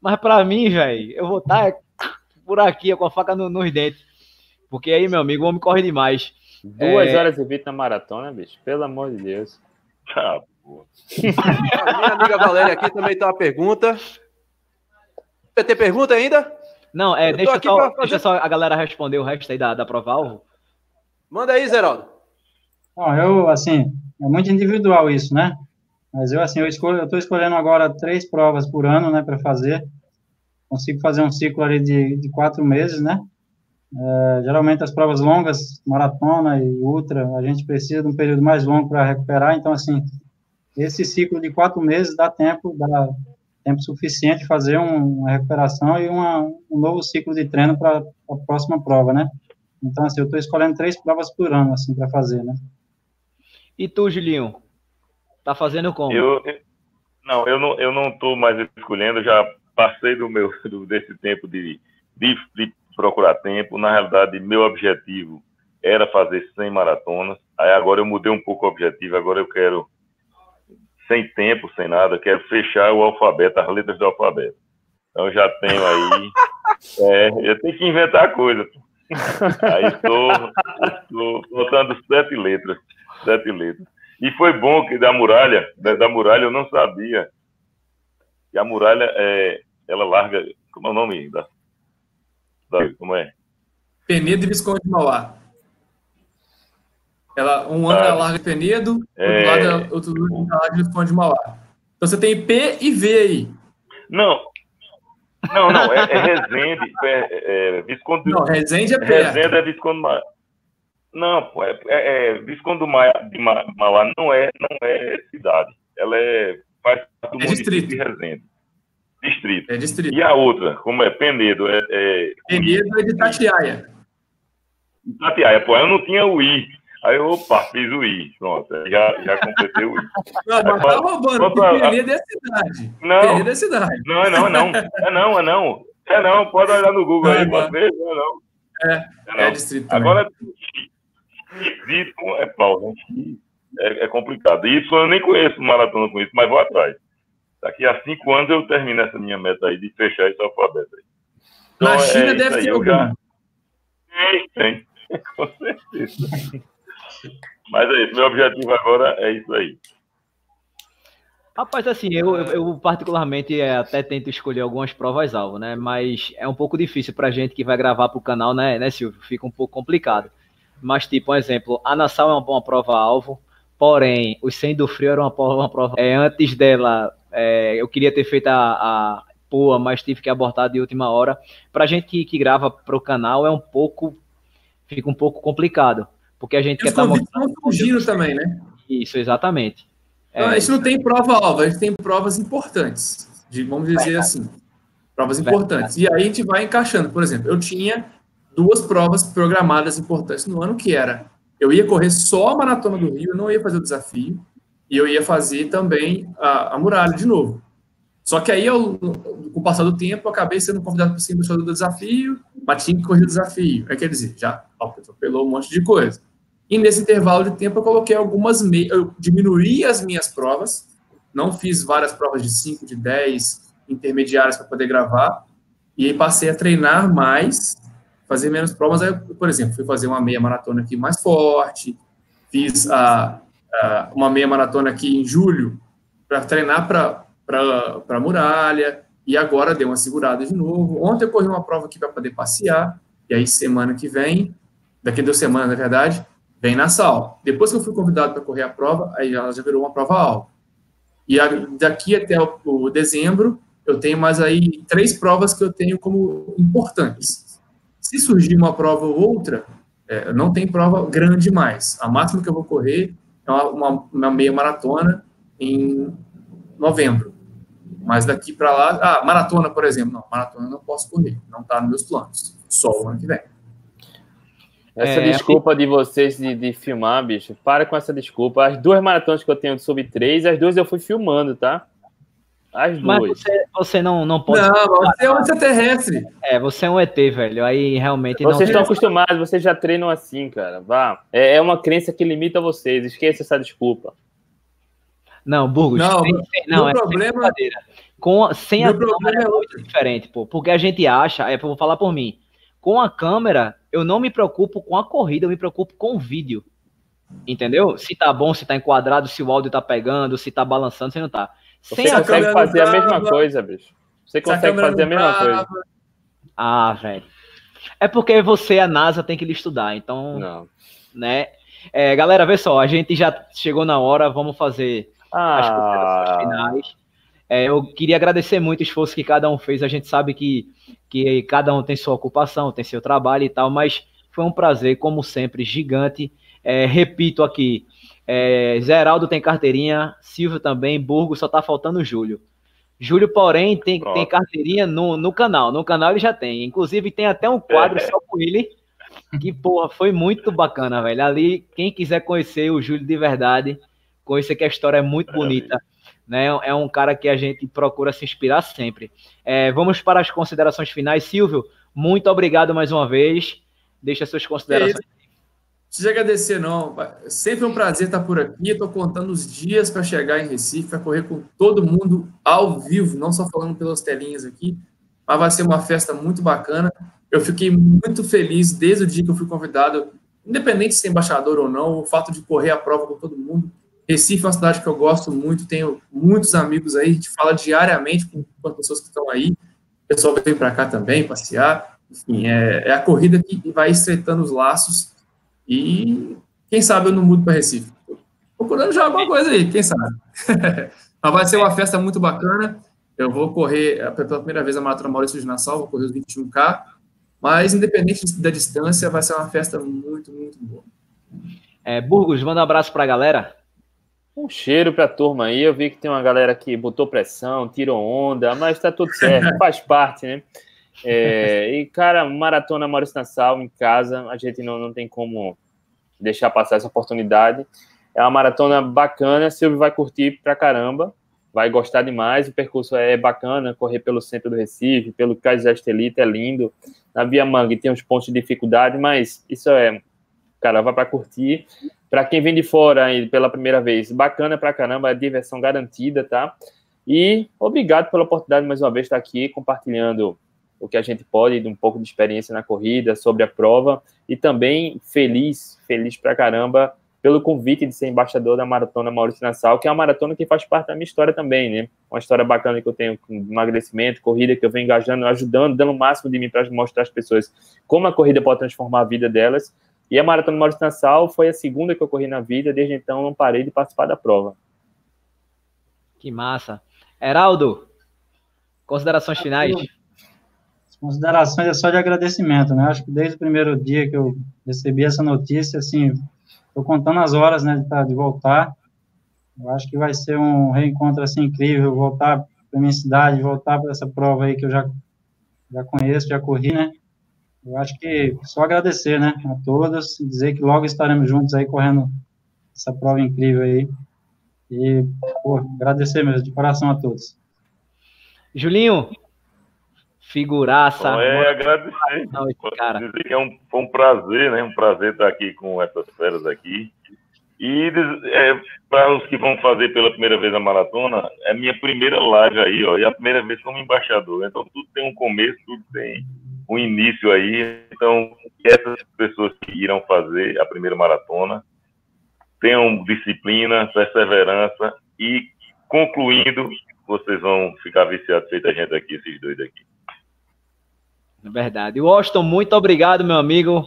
Mas para mim, velho, eu vou estar tá por aqui, com a faca no, nos dentes. Porque aí, meu amigo, o homem corre demais. Duas é... horas e vinte na maratona, bicho. Pelo amor de Deus. Ah, a minha amiga Valéria aqui também tem uma pergunta. Vai ter pergunta ainda? Não, é, deixa só, fazer... deixa só a galera responder o resto aí da, da prova alvo. Manda aí, Zeraldo. Bom, eu, assim, é muito individual isso, né? Mas eu, assim, eu escolho, eu tô escolhendo agora três provas por ano, né, para fazer. Consigo fazer um ciclo ali de, de quatro meses, né? É, geralmente as provas longas, maratona e ultra, a gente precisa de um período mais longo para recuperar. Então, assim, esse ciclo de quatro meses dá tempo, dá tempo suficiente de fazer um, uma recuperação e uma, um novo ciclo de treino para a próxima prova, né? Então, assim, eu estou escolhendo três provas por ano, assim, para fazer, né? E tu, Julinho? Tá fazendo como? Eu, não, eu não, eu não estou mais escolhendo, já passei do meu do, desse tempo de, de, de procurar tempo. Na realidade, meu objetivo era fazer 100 maratonas. Aí agora eu mudei um pouco o objetivo. Agora eu quero, sem tempo, sem nada, quero fechar o alfabeto, as letras do alfabeto. Então já tenho aí. É, eu tenho que inventar coisa. Aí estou, botando sete letras. Sete letras. E foi bom que da muralha, da, da muralha eu não sabia. que a muralha, é, ela larga. Como é o nome da, como é? Penedo e Visconde de Mauá. Ela, um ano ah, ela larga Penedo, é... outro lado, outro ano ela larga Visconde de Mauá. Então você tem P e V aí. Não. Não, não, é, é Resende. É, é, Visconde, não, Resende é P. Resende é Visconde de Mauá. Não, é, é, é Visconde de Mauá não é, não é cidade. Ela é, faz parte do é município distrito. de Resende. Distrito. É distrito. E a outra, como é? Penedo. É, é... Penedo é de Tatiaia. Tatiaia, pô, eu não tinha o I. Aí eu, opa, fiz o I. Pronto, já, já completei o I. Não, mas tá roubando, porque Penedo é cidade. Não, Penedo é cidade. Não, é não, é não. É não, é não. É não, pode olhar no Google aí, pode ver, não é não. É, é, não. é distrito. Agora, Y é pau, né? É, é complicado. Y eu nem conheço maratona com isso, mas vou atrás. Daqui a cinco anos eu termino essa minha meta aí de fechar esse alfabeto aí. Então, Na China é deve ter algum. Já... Tem, tem. Com certeza. Mas é isso. Meu objetivo agora é isso aí. Rapaz, assim, eu, eu, particularmente é, até tento escolher algumas provas-alvo, né? Mas é um pouco difícil pra gente que vai gravar pro canal, né, né, Silvio? Fica um pouco complicado. Mas, tipo, um exemplo, a Nassau é uma, uma prova-alvo, porém, o 100 do Frio era uma prova, uma prova é, antes dela é, eu queria ter feito a, a Poa, mas tive que abortar de última hora. Para a gente que, que grava para o canal é um pouco. Fica um pouco complicado. Porque a gente e quer estar. Tá fugindo também, né? Isso, exatamente. Não, é, a gente não tem prova-alva, a gente tem provas importantes. De, vamos dizer Verdade. assim. Provas importantes. Verdade. E aí a gente vai encaixando. Por exemplo, eu tinha duas provas programadas importantes no ano, que era eu ia correr só a maratona do Rio, eu não ia fazer o desafio, e eu ia fazer também a, a muralha de novo. Só que aí, eu, com o passar do tempo, eu acabei sendo convidado para ser embaixador do desafio, mas tinha que correr o desafio. É quer dizer, já atropelou um monte de coisa. E nesse intervalo de tempo, eu coloquei algumas. Me... Eu diminuí as minhas provas, não fiz várias provas de 5, de 10 intermediárias para poder gravar, e aí passei a treinar mais, fazer menos provas. Aí, por exemplo, fui fazer uma meia maratona aqui mais forte, fiz a, uh, uma meia maratona aqui em julho para treinar para a muralha, e agora deu uma segurada de novo. Ontem eu corri uma prova aqui para poder passear, e aí semana que vem, daqui a duas semanas, na verdade, vem na sala. Depois que eu fui convidado para correr a prova, aí ela já virou uma prova alta. E daqui até o, o, dezembro, eu tenho mais aí três provas que eu tenho como importantes. Se surgir uma prova ou outra, é, não tem prova grande mais. A máxima que eu vou correr uma, uma meia maratona em novembro. Mas daqui para lá, ah, maratona, por exemplo, não, maratona não posso correr, não está nos meus planos, só o ano que vem. Essa é, desculpa de vocês de, de, filmar, bicho, para com essa desculpa. As duas maratonas que eu tenho de sub 3, as duas eu fui filmando, tá? As duas. Mas você, você não, não pode. Não, você é um extraterrestre. É, você é um ET, velho. Aí realmente. Vocês estão acostumados, vocês já treinam assim, cara. Vá. É, é uma crença que limita vocês. Esqueça essa desculpa. Não, Burgos. Não, tem, não é problema. Com, sem a câmera é muito diferente, pô. Porque a gente acha, é, vou falar por mim. Com a câmera, eu não me preocupo com a corrida, eu me preocupo com o vídeo. Entendeu? Se tá bom, se tá enquadrado, se o áudio tá pegando, se tá balançando, se não tá. Você Sem consegue fazer a mesma coisa, bicho. Você consegue fazer a mesma coisa. Ah, velho. É porque você, a NASA, tem que lhe estudar, então. Não. Né? É, galera, vê só, a gente já chegou na hora, vamos fazer ah. as considerações finais. É, eu queria agradecer muito o esforço que cada um fez. A gente sabe que, que cada um tem sua ocupação, tem seu trabalho e tal, mas foi um prazer, como sempre, gigante. É, repito aqui, é, Zeraldo tem carteirinha, Silvio também, Burgo só tá faltando Júlio. Júlio, porém, tem, tem carteirinha no, no canal. No canal ele já tem. Inclusive, tem até um quadro só com ele. Que, porra, foi muito bacana, velho. Ali, quem quiser conhecer o Júlio de verdade, conhecer que a história é muito bonita. Né? É um cara que a gente procura se inspirar sempre. É, vamos para as considerações finais. Silvio, muito obrigado mais uma vez. Deixa suas considerações. É Preciso agradecer, não. Sempre é um prazer estar por aqui. Estou contando os dias para chegar em Recife, para correr com todo mundo ao vivo, não só falando pelas telinhas aqui, mas vai ser uma festa muito bacana. Eu fiquei muito feliz desde o dia que eu fui convidado, independente de ser embaixador ou não, o fato de correr a prova com todo mundo. Recife é uma cidade que eu gosto muito, tenho muitos amigos aí, a gente fala diariamente com, com as pessoas que estão aí. O pessoal vem para cá também passear. Enfim, é, é a corrida que vai estreitando os laços e quem sabe eu não mudo para Recife. Procurando já alguma coisa aí, quem sabe. Mas vai ser uma festa muito bacana. Eu vou correr é, pela primeira vez a Maratona Maurício de Nassau, vou correr os 21K. Mas, independente da distância, vai ser uma festa muito, muito boa. É, Burgos, manda um abraço para a galera. Um cheiro para a turma aí. Eu vi que tem uma galera que botou pressão, tirou onda, mas está tudo certo, faz parte, né? É, e, cara, maratona Maurício Nassau em casa, a gente não, não tem como deixar passar essa oportunidade. É uma maratona bacana, Silvio vai curtir pra caramba, vai gostar demais. O percurso é bacana, correr pelo centro do Recife, pelo Cais Estelita, é lindo. Na Via Mangue tem uns pontos de dificuldade, mas isso é, cara, vai para curtir. Para quem vem de fora aí pela primeira vez, bacana pra caramba, é diversão garantida, tá? E obrigado pela oportunidade mais uma vez de estar aqui compartilhando o que a gente pode, de um pouco de experiência na corrida, sobre a prova, e também feliz, feliz pra caramba, pelo convite de ser embaixador da Maratona Maurício Nassau, que é uma maratona que faz parte da minha história também, né? Uma história bacana que eu tenho com emagrecimento, corrida, que eu venho engajando, ajudando, dando o máximo de mim para mostrar às pessoas como a corrida pode transformar a vida delas. E a Maratona Maurício Nassau foi a segunda que eu corri na vida, desde então não parei de participar da prova. Que massa. Heraldo, considerações finais? Considerações é só de agradecimento, né? Acho que desde o primeiro dia que eu recebi essa notícia, assim, estou contando as horas, né, de, tá, de voltar. Eu acho que vai ser um reencontro, assim, incrível, voltar para minha cidade, voltar para essa prova aí que eu já, já conheço, já corri, né? Eu acho que só agradecer, né, a todos, dizer que logo estaremos juntos aí correndo essa prova incrível aí. E, pô, agradecer mesmo, de coração a todos. Julinho, Figuraça. é, agradecer. Não, cara. Dizer que é um, foi um prazer, né? Um prazer estar aqui com essas feras aqui. E é, para os que vão fazer pela primeira vez a maratona, é minha primeira live aí, ó. E a primeira vez como embaixador. Então tudo tem um começo, tudo tem um início aí. Então, essas pessoas que irão fazer a primeira maratona tenham disciplina, perseverança e concluindo, vocês vão ficar viciados feito a gente aqui, esses dois aqui. É verdade. Washington, muito obrigado, meu amigo.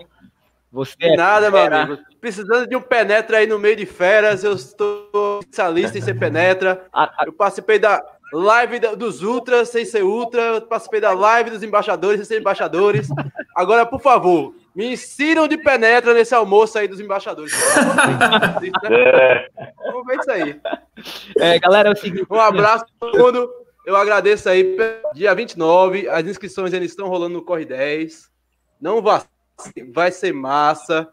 Você de é nada, é meu amigo. Precisando de um penetra aí no meio de feras, eu estou especialista em ser penetra. Eu participei da live dos ultras sem ser ultra, eu participei da live dos embaixadores sem ser embaixadores. Agora, por favor, me ensinam de penetra nesse almoço aí dos embaixadores. Vamos ver isso aí. É, galera, é o seguinte. Um abraço para todo mundo. Eu agradeço aí. Dia 29, as inscrições ainda estão rolando no Corre 10. Não vai, vai ser massa.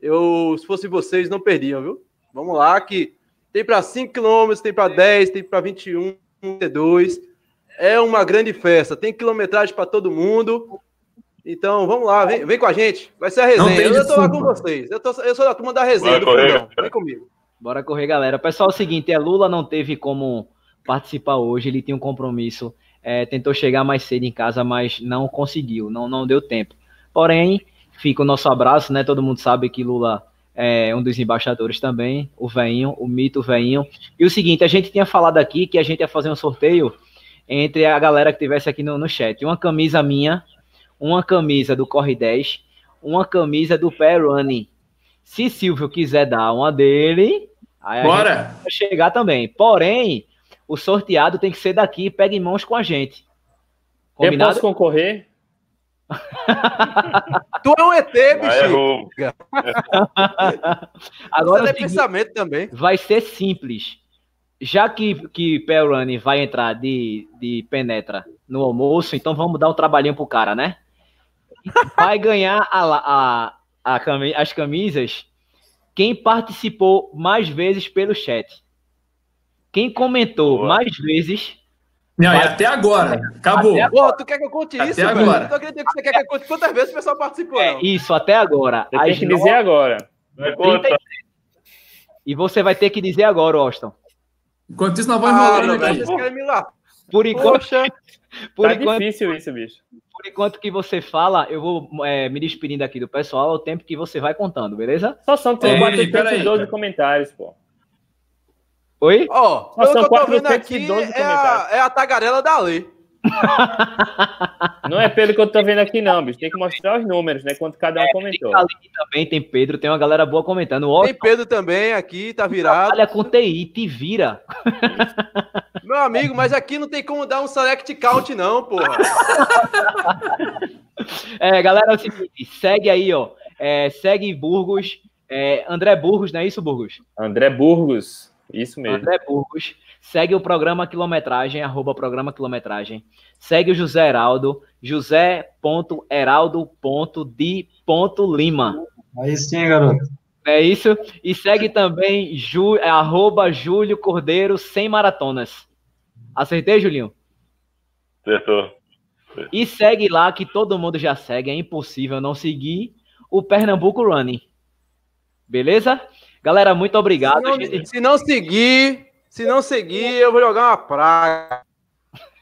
Eu, se fosse vocês, não perdiam, viu? Vamos lá, que tem para 5 km, tem para 10, tem para 21, 32. É uma grande festa. Tem quilometragem para todo mundo. Então, vamos lá, vem, vem com a gente. Vai ser a resenha. Eu, tô lá com vocês. Eu, tô, eu sou da turma da resenha do fundão. Vem comigo. Bora correr, galera. Pessoal, é o seguinte, a Lula não teve como participar hoje, ele tinha um compromisso, é, tentou chegar mais cedo em casa, mas não conseguiu, não, não deu tempo. Porém, fica o nosso abraço, né? Todo mundo sabe que Lula é um dos embaixadores também, o veinho, o mito veinho. E o seguinte, a gente tinha falado aqui que a gente ia fazer um sorteio entre a galera que tivesse aqui no, no chat. Uma camisa minha, uma camisa do Corre 10, uma camisa do Pé Running. Se Silvio quiser dar uma dele, aí Bora! chegar também. Porém, o sorteado tem que ser daqui, pega em mãos com a gente. Combinado? Eu posso concorrer? tu é um ET, bicho. Agora é pensamento também. Vai ser simples. Já que, que Perrani vai entrar de, de penetra no almoço, então vamos dar um trabalhinho pro cara, né? Vai ganhar a, a, a, as camisas quem participou mais vezes pelo chat. Quem comentou Boa. mais vezes não, vai... até agora. Acabou. Até agora. Pô, tu quer que eu conte até isso, agora. velho? Eu tô acreditando que você quer que eu conte quantas vezes o pessoal participou. É, isso, até agora. Você tem que dizer agora. E você vai ter que dizer agora, Austin. Enquanto isso, nós vamos ah, enrolando aqui. Por enquanto, Poxa, por tá enquanto, difícil isso, bicho. Por enquanto que você fala, eu vou é, me despedindo aqui do pessoal ao tempo que você vai contando, beleza? Só são 412 comentários, pô. Oi? Ó, oh, pelo que eu tô vendo aqui, é a, é a tagarela da lei. Não é pelo que eu tô vendo aqui, não, bicho. Tem que mostrar os números, né? Quanto cada um é, comentou. Tem também, tem Pedro, tem uma galera boa comentando. Ó, tem Pedro também aqui, tá virado. Olha com TI, te vira. Meu amigo, mas aqui não tem como dar um select count, não, porra. É, galera, é o seguinte, segue aí, ó. É, segue Burgos. É, André Burgos, não é isso, Burgos? André Burgos. Isso mesmo. André Burgos. Segue o programa Quilometragem, arroba programa Quilometragem. Segue o José Heraldo, josé.heraldo.de.lima. Aí sim, garoto. É isso. E segue também Ju, é, arroba Júlio Cordeiro sem maratonas. Acertei, Julinho? Acertou. E segue lá, que todo mundo já segue, é impossível não seguir o Pernambuco Running. Beleza? Galera, muito obrigado. Se não, gente... se não seguir, se não seguir, eu vou jogar uma praga.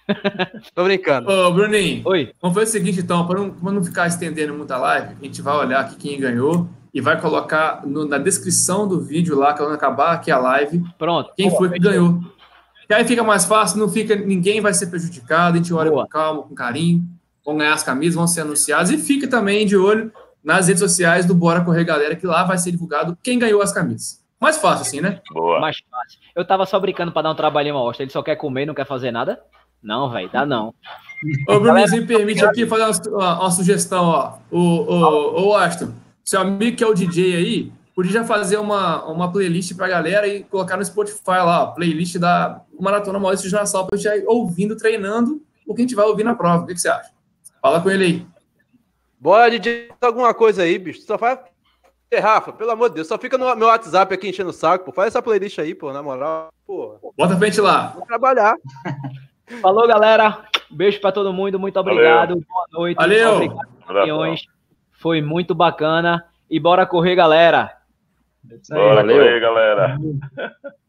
Tô brincando. Ô, Bruninho. Oi. Vamos fazer o seguinte, então, para não, não ficar estendendo muita live, a gente vai olhar aqui quem ganhou e vai colocar no, na descrição do vídeo lá, quando acabar aqui a live. Pronto. Quem foi que ganhou. E aí fica mais fácil, não fica, ninguém vai ser prejudicado, a gente olha Boa. com calma, com carinho, vão ganhar as camisas, vão ser anunciadas e fica também de olho nas redes sociais do Bora Correr Galera, que lá vai ser divulgado quem ganhou as camisas. Mais fácil assim, né? Boa. Mais fácil. Eu tava só brincando para dar um trabalhinho ao Austin. Ele só quer comer, não quer fazer nada? Não, velho, dá não. Ô, Bruno, me permite aqui fazer uma, uma, sugestão, ó. O, o, o Aston, seu amigo que é o DJ aí, podia já fazer uma, uma playlist pra galera e colocar no Spotify lá, ó, playlist da Maratona Maurício de Nassau, pra gente ir ouvindo, treinando o que a gente vai ouvir na prova. O que, que você acha? Fala com ele aí. Bora, DJ, alguma coisa aí, bicho. Só faz. É, Rafa, pelo amor de Deus, só fica no meu WhatsApp aqui enchendo o saco, pô. Faz essa playlist aí, pô, na moral. Pô. Bota a frente lá. Vou trabalhar. Falou, galera. Beijo para todo mundo. Muito obrigado. Valeu. Boa noite. Valeu. Obrigado, Foi muito bacana. E bora correr, galera. Bora Valeu. correr, galera.